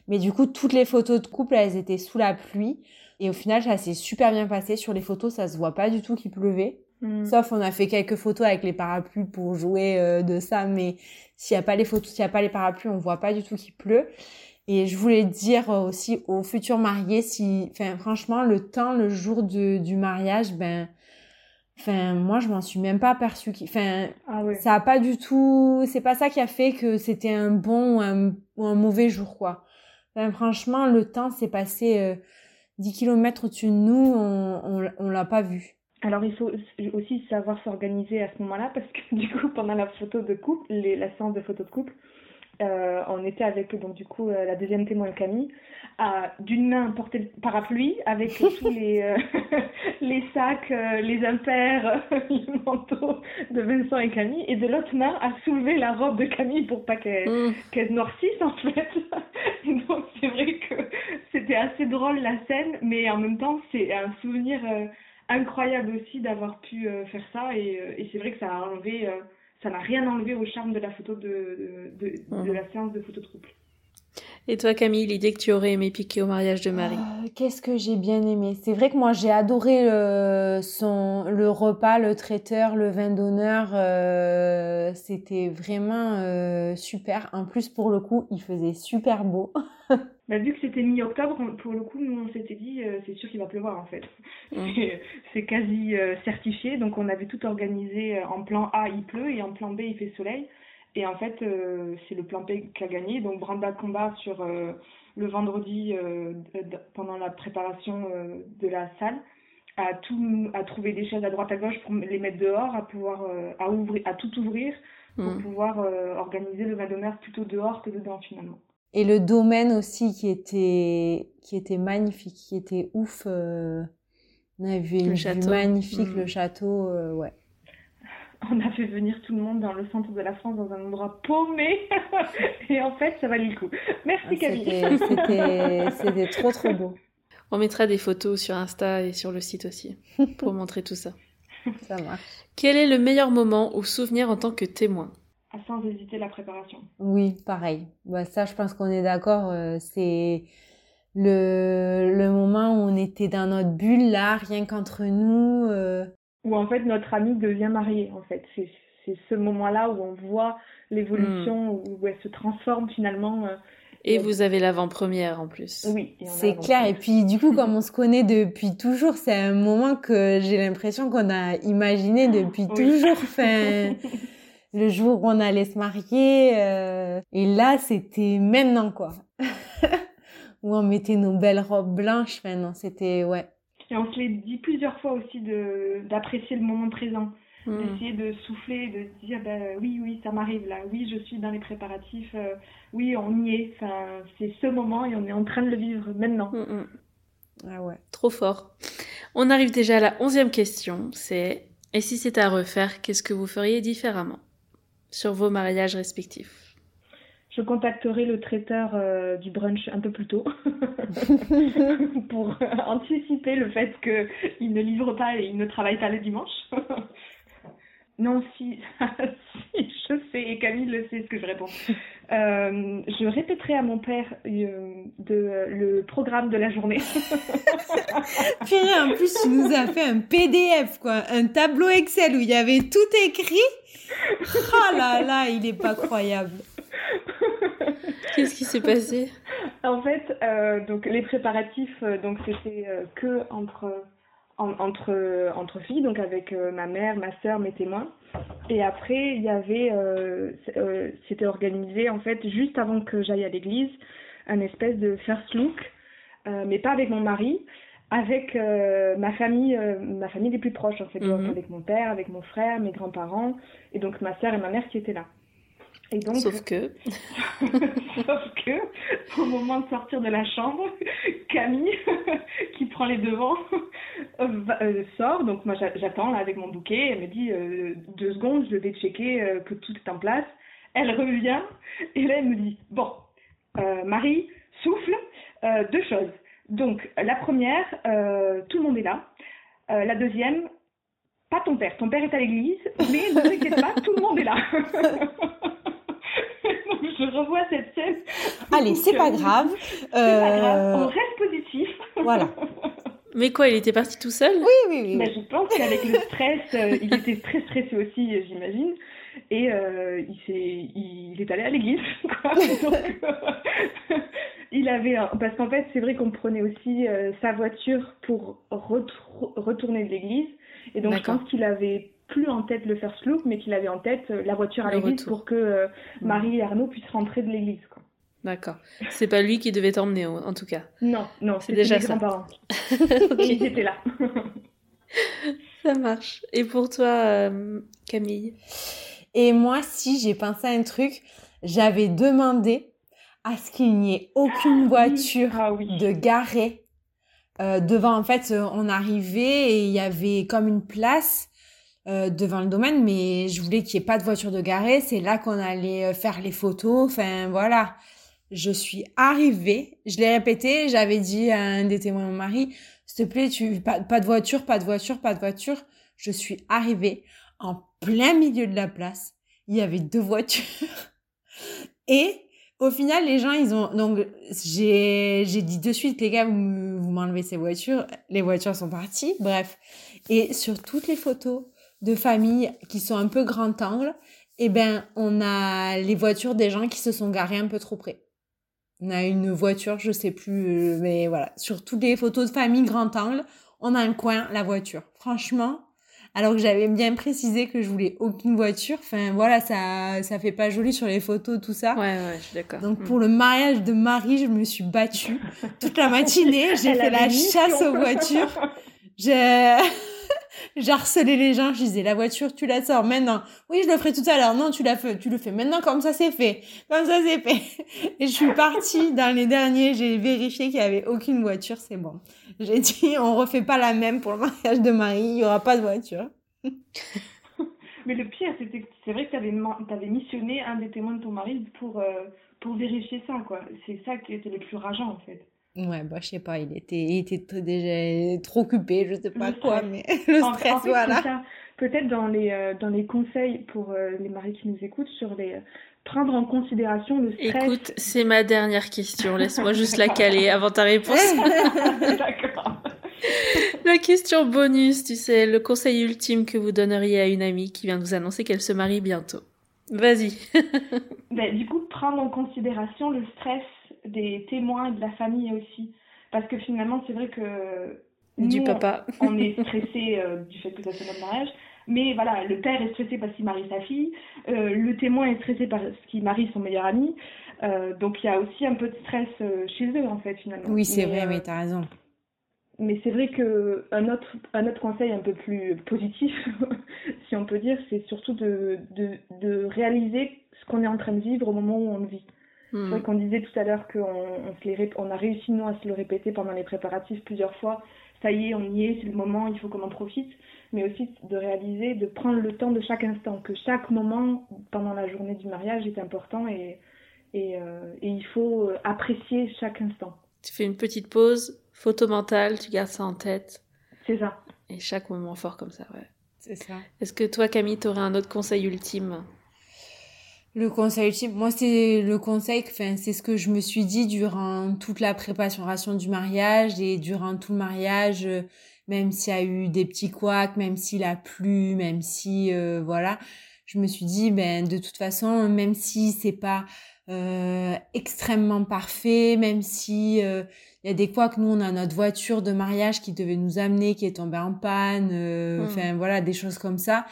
Mais du coup, toutes les photos de couple, elles étaient sous la pluie. Et au final, ça s'est super bien passé. Sur les photos, ça se voit pas du tout qu'il pleuvait. Mm. Sauf on a fait quelques photos avec les parapluies pour jouer euh, de ça, mais s'il n'y a pas les photos, s'il n'y a pas les parapluies, on voit pas du tout qu'il pleut. Et je voulais dire aussi aux futurs mariés, si, enfin, franchement, le temps, le jour du mariage, ben, enfin, moi, je m'en suis même pas aperçue. Enfin, ah ça a pas du tout, c'est pas ça qui a fait que c'était un bon ou un, ou un, mauvais jour, quoi. Enfin, franchement, le temps s'est passé 10 euh, km au-dessus de nous, on, on, on l'a pas vu. Alors il faut aussi savoir s'organiser à ce moment-là parce que [LAUGHS] du coup pendant la photo de couple, les, la séance de photo de couple, euh, on était avec donc du coup euh, la deuxième témoin Camille, à d'une main porter le parapluie avec [LAUGHS] tous les euh, [LAUGHS] les sacs, euh, les impairs, [LAUGHS] les manteaux de Vincent et Camille, et de l'autre main à soulever la robe de Camille pour pas qu'elle mm. qu'elle noircisse en fait. Donc c'est vrai que c'était assez drôle la scène, mais en même temps c'est un souvenir incroyable aussi d'avoir pu euh, faire ça et, euh, et c'est vrai que ça a enlevé euh, ça n'a rien enlevé au charme de la photo de, de, de, mhm. la séance de photo de couple. Et toi Camille, l'idée que tu aurais aimé piquer au mariage de Marie Qu'est-ce que j'ai bien aimé C'est vrai que moi j'ai adoré le, son, le repas, le traiteur, le vin d'honneur. C'était vraiment super. En plus pour le coup, il faisait super beau. [LAUGHS] Bah, vu que c'était mi-octobre, pour le coup, nous, on s'était dit, euh, c'est sûr qu'il va pleuvoir en fait. [LAUGHS] C'est quasi euh, certifié, donc on avait tout organisé euh, en plan A, il pleut, et en plan B, il fait soleil. Et en fait, c'est le plan B qui a gagné. Donc Branda Combat sur le vendredi, pendant la préparation de la salle, à tout à trouver des chaises à droite à gauche pour les mettre dehors, à pouvoir à ouvrir, à tout ouvrir pour mm. pouvoir organiser le d'honneur plutôt dehors que dedans finalement. Et le domaine aussi qui était, qui était magnifique, qui était ouf. Euh, on avait vu une vue magnifique, le mm. château, euh, ouais. On a fait venir tout le monde dans le centre de la France, dans un endroit paumé. [LAUGHS] Et en fait, ça valait le coup. Merci ah, Camille. C'était trop, trop beau. On mettra des photos sur Insta et sur le site aussi pour montrer tout ça. Ça marche. Quel est le meilleur moment ou souvenir en tant que témoin? Sans hésiter la préparation. Oui, pareil. Bah, ça, je pense qu'on est d'accord. Euh, c'est le, le moment où on était dans notre bulle, là, rien qu'entre nous. Euh... Où en fait notre amie devient mariée, en fait. C'est, c'est ce moment-là où on voit l'évolution, hmm. où elle se transforme finalement. Euh, et vous avez l'avant-première en plus. Oui. C'est clair. Et puis du coup, comme [LAUGHS] on se connaît depuis toujours, c'est un moment que j'ai l'impression qu'on a imaginé depuis toujours. [LAUGHS] Enfin, le jour où on allait se marier. Euh, et là, c'était maintenant, quoi. [LAUGHS] où on mettait nos belles robes blanches. Enfin, c'était, ouais. Et on se l'est dit plusieurs fois aussi de d'apprécier le moment présent. Hmm. D'essayer de souffler, de se dire bah, oui, oui, ça m'arrive là, oui, je suis dans les préparatifs, euh, oui, on y est. Enfin, c'est ce moment et on est en train de le vivre maintenant. Hmm, hmm. Ah ouais. Trop fort. On arrive déjà à la onzième question, c'est et si c'était à refaire, qu'est-ce que vous feriez différemment? Sur vos mariages respectifs Je contacterai le traiteur euh, du brunch un peu plus tôt [LAUGHS] pour anticiper le fait qu'il ne livre pas et il ne travaille pas le dimanche. Non, [LAUGHS] si, je sais, et Camille le sait ce que je réponds. [LAUGHS] Euh, je répéterai à mon père euh, de, le programme de la journée. [LAUGHS] Puis en plus, tu nous as fait un PDF, quoi, un tableau Excel où il y avait tout écrit. Oh là là, il est pas croyable. Qu'est-ce qui s'est passé? En fait, euh, donc les préparatifs, donc c'était que entre entre, entre filles, donc avec ma mère, ma soeur, mes témoins. Et après, il y avait, c'était organisé en fait juste avant que j'aille à l'église, un espèce de first look, mais pas avec mon mari, avec ma famille, ma famille les plus proches en fait, mhm. avec mon père, avec mon frère, mes grands-parents, et donc ma soeur et ma mère qui étaient là. Et donc, sauf que, [LAUGHS] sauf que, au moment de sortir de la chambre, Camille, [LAUGHS] qui prend les devants, [LAUGHS] euh, sort. Donc moi j'attends là avec mon bouquet. Elle me dit euh, deux secondes, je vais checker euh, que tout est en place. Elle revient et là elle me dit bon, Marie, souffle. deux choses. Donc la première, tout le monde est là. la deuxième, pas ton père. Ton père est à l'église, mais ne t'inquiète pas, tout le monde est là. Je revois cette scène. Allez, c'est pas grave. C'est pas grave, on reste positif. Voilà. [LAUGHS] Mais quoi, il était parti tout seul? Oui, oui, oui. Mais je pense qu'avec le stress, euh, il était très stressé aussi, j'imagine. Et euh, il, est, il est allé à l'église. [LAUGHS] [LAUGHS] il avait. Parce qu'en fait, c'est vrai qu'on prenait aussi euh, sa voiture pour retourner de l'église. Et donc, je pense qu'il avait plus en tête le first look, mais qu'il avait en tête la voiture à l'église pour que Marie et Arnaud puissent rentrer de l'église. D'accord. C'est pas lui qui devait t'emmener en tout cas. Non, non, c'est déjà ça. grands-parents. [LAUGHS] okay. ils étaient là. [LAUGHS] ça marche. Et pour toi, euh, Camille? Et moi, si j'ai pensé à un truc, j'avais demandé à ce qu'il n'y ait aucune ah voiture ah de garée euh, devant. En fait, on arrivait et il y avait comme une place euh, devant le domaine, mais je voulais qu'il n'y ait pas de voiture de garée. C'est là qu'on allait faire les photos. Enfin, voilà je suis arrivée, je l'ai répété, j'avais dit à un des témoins de mon mari, s'il te plaît, tu pas, pas de voiture, pas de voiture, pas de voiture. Je suis arrivée en plein milieu de la place. Il y avait deux voitures. [LAUGHS] Et au final, les gens, ils ont donc j'ai dit de suite les gars, vous m'enlevez ces voitures. Les voitures sont parties. Bref. Et sur toutes les photos de famille qui sont un peu grand angle, eh ben on a les voitures des gens qui se sont garés un peu trop près. On a une voiture, je sais plus, euh, mais voilà. Sur toutes les photos de famille grand angle, on a un coin, la voiture. Franchement, alors que j'avais bien précisé que je voulais aucune voiture. Enfin, voilà, ça, ça fait pas joli sur les photos, tout ça. Ouais, ouais, je suis d'accord. Donc, mm. pour le mariage de Marie, je me suis battue toute la matinée. [LAUGHS] J'ai fait la chasse aux voitures. [LAUGHS] J'ai, j'ai harcelé les gens, je disais la voiture, tu la sors maintenant. Oui, je le ferai tout à l'heure. Non, tu la fais, tu le fais maintenant comme ça c'est fait. Comme ça c'est fait. Et je suis partie dans les derniers, j'ai vérifié qu'il y avait aucune voiture, c'est bon. J'ai dit [LAUGHS] on refait pas la même pour le mariage de Marie, il y aura pas de voiture. [LAUGHS] Mais le pire, c'était c'est vrai que tu avais, avais, missionné un des témoins de ton mari pour, euh, pour vérifier ça, quoi. C'est ça qui était le plus rageant, en fait. Ouais, bah, je sais pas, il était, il était déjà trop occupé, je sais pas quoi, mais [LAUGHS] le stress, voilà. Peut-être dans les, euh, dans les conseils pour euh, les maris qui nous écoutent sur les, euh, prendre en considération le stress. Écoute, c'est ma dernière question, laisse-moi juste la caler avant ta réponse. [LAUGHS] D'accord. La question bonus, tu sais, le conseil ultime que vous donneriez à une amie qui vient de vous annoncer qu'elle se marie bientôt. Vas-y. [LAUGHS] ben, du coup, prendre en considération le stress des témoins et de la famille aussi. Parce que finalement, c'est vrai que. Du papa. On, est stressé euh, du fait que ça soit notre mariage. Mais voilà, le père est stressé parce qu'il marie sa fille. Euh, le témoin est stressé parce qu'il marie son meilleur ami. Euh, donc il y a aussi un peu de stress chez eux, en fait, finalement. Oui, c'est vrai, mais t'as raison. Mais c'est vrai que un autre, un autre conseil un peu plus positif, [LAUGHS] si on peut dire, c'est surtout de, de, de réaliser ce qu'on est en train de vivre au moment où on le vit. C'est vrai hmm. qu'on disait tout à l'heure qu'on on, on a réussi nous à se le répéter pendant les préparatifs plusieurs fois. Ça y est, on y est, c'est le moment, il faut qu'on en profite. Mais aussi de réaliser, de prendre le temps de chaque instant, que chaque moment pendant la journée du mariage est important et, et, euh, et il faut euh, apprécier chaque instant. Tu fais une petite pause, photo mentale, tu gardes ça en tête. C'est ça. Et chaque moment fort comme ça, ouais. C'est ça. Est-ce que toi, Camille, tu aurais un autre conseil ultime? Le conseil ultime, moi c'est le conseil, enfin c'est ce que je me suis dit durant toute la préparation du mariage et durant tout le mariage, euh, même s'il y a eu des petits couacs, même s'il a plu, même si euh, voilà, je me suis dit ben de toute façon même si c'est pas euh, extrêmement parfait, même si euh, il y a des fois que nous on a notre voiture de mariage qui devait nous amener, qui est tombée en panne, euh, mmh. enfin voilà des choses comme ça.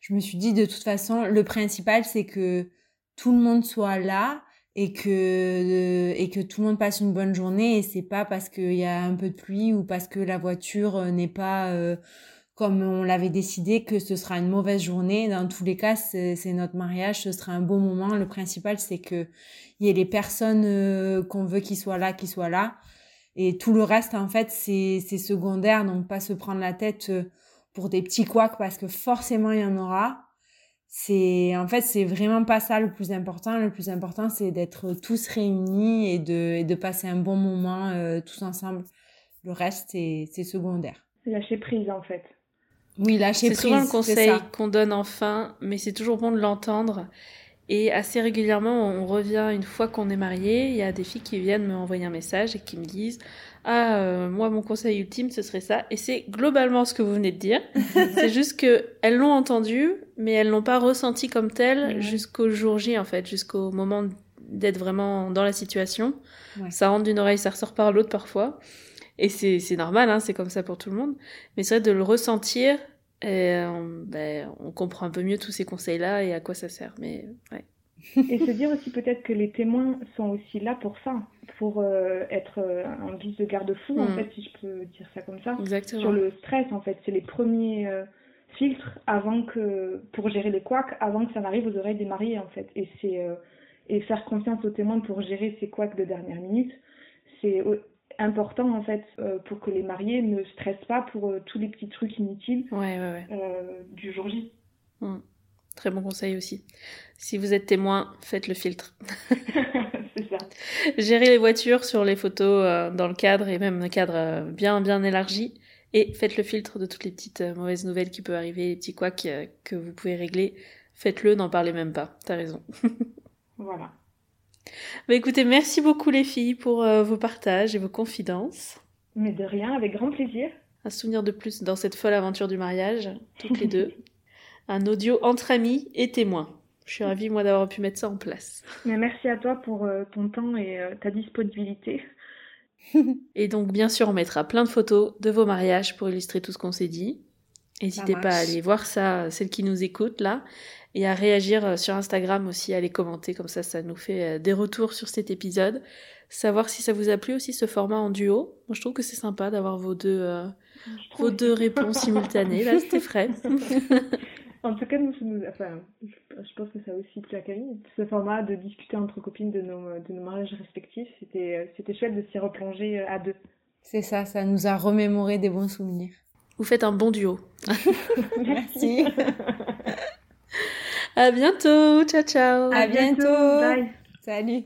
Je me suis dit de toute façon le principal c'est que tout le monde soit là et que et que tout le monde passe une bonne journée et c'est pas parce qu'il y a un peu de pluie ou parce que la voiture n'est pas comme on l'avait décidé que ce sera une mauvaise journée. Dans tous les cas, c'est notre mariage, ce sera un beau moment. Le principal, c'est que il y ait les personnes euh, qu'on veut qu'ils soient là, qui soient là. Et tout le reste, en fait, c'est secondaire. Donc, pas se prendre la tête euh, pour des petits couacs parce que forcément, il y en aura. C'est, en fait, c'est vraiment pas ça le plus important. Le plus important, c'est d'être tous réunis et de, et de passer un bon moment euh, tous ensemble. Le reste, c'est secondaire. Lâcher prise, en fait. Oui, lâcher prise. C'est souvent le conseil qu'on donne enfin, mais c'est toujours bon de l'entendre. Et assez régulièrement, on revient une fois qu'on est marié. Il y a des filles qui viennent me envoyer un message et qui me disent Ah, euh, moi, mon conseil ultime, ce serait ça. Et c'est globalement ce que vous venez de dire. [LAUGHS] c'est juste que elles l'ont entendu, mais elles l'ont pas ressenti comme tel jusqu'au jour J, en fait, jusqu'au moment d'être vraiment dans la situation. Ça rentre d'une oreille, ça ressort par l'autre parfois. Et c'est normal, hein, c'est comme ça pour tout le monde. Mais c'est vrai de le ressentir, et on, ben, on comprend un peu mieux tous ces conseils-là et à quoi ça sert. Mais ouais. Et se dire aussi peut-être que les témoins sont aussi là pour ça, pour euh, être euh, un guise de garde-fou, en mm. fait, si je peux dire ça comme ça. Exactement. Sur le stress, en fait, c'est les premiers euh, filtres avant que, pour gérer les couacs, avant que ça n'arrive aux oreilles des mariés, en fait. Et c'est et faire confiance aux témoins pour gérer ces couacs de dernière minute, c'est important en fait euh, pour que les mariés ne stressent pas pour euh, tous les petits trucs inutiles euh, du jour J. Hmm. Très bon conseil aussi. Si vous êtes témoin, faites le filtre. [LAUGHS] C'est ça. Gérez les voitures sur les photos dans le cadre et même le cadre bien bien élargi et faites le filtre de toutes les petites mauvaises nouvelles qui peuvent arriver, les petits couacs que vous pouvez régler. Faites-le, n'en parlez même pas. T'as raison. [LAUGHS] voilà. Bah écoutez, merci beaucoup les filles pour euh, vos partages et vos confidences. Mais de rien, avec grand plaisir. Un souvenir de plus dans cette folle aventure du mariage, toutes les deux. [LAUGHS] Un audio entre amis et témoins. Je suis ravie, moi, d'avoir pu mettre ça en place. Mais merci à toi pour euh, ton temps et euh, ta disponibilité. [LAUGHS] et donc, bien sûr, on mettra plein de photos de vos mariages pour illustrer tout ce qu'on s'est dit. N'hésitez pas à aller voir ça, celles qui nous écoutent là et à réagir euh, sur Instagram aussi, à les commenter, comme ça ça nous fait des retours sur cet épisode. Savoir si ça vous a plu aussi ce format en duo. Moi je trouve que c'est sympa d'avoir vos deux, euh, vos deux réponses simultanées. Là c'était frais. [LAUGHS] en tout cas, nous, enfin, je pense que ça a aussi plu à Camille. Ce format de discuter entre copines de nos, de nos mariages respectifs, c'était, c'était chouette de s'y replonger à deux. C'est ça, ça nous a remémoré des bons souvenirs. Vous faites un bon duo. [LAUGHS] Merci. [LAUGHS] À bientôt. Ciao, ciao. À, bientôt. Bye. Salut.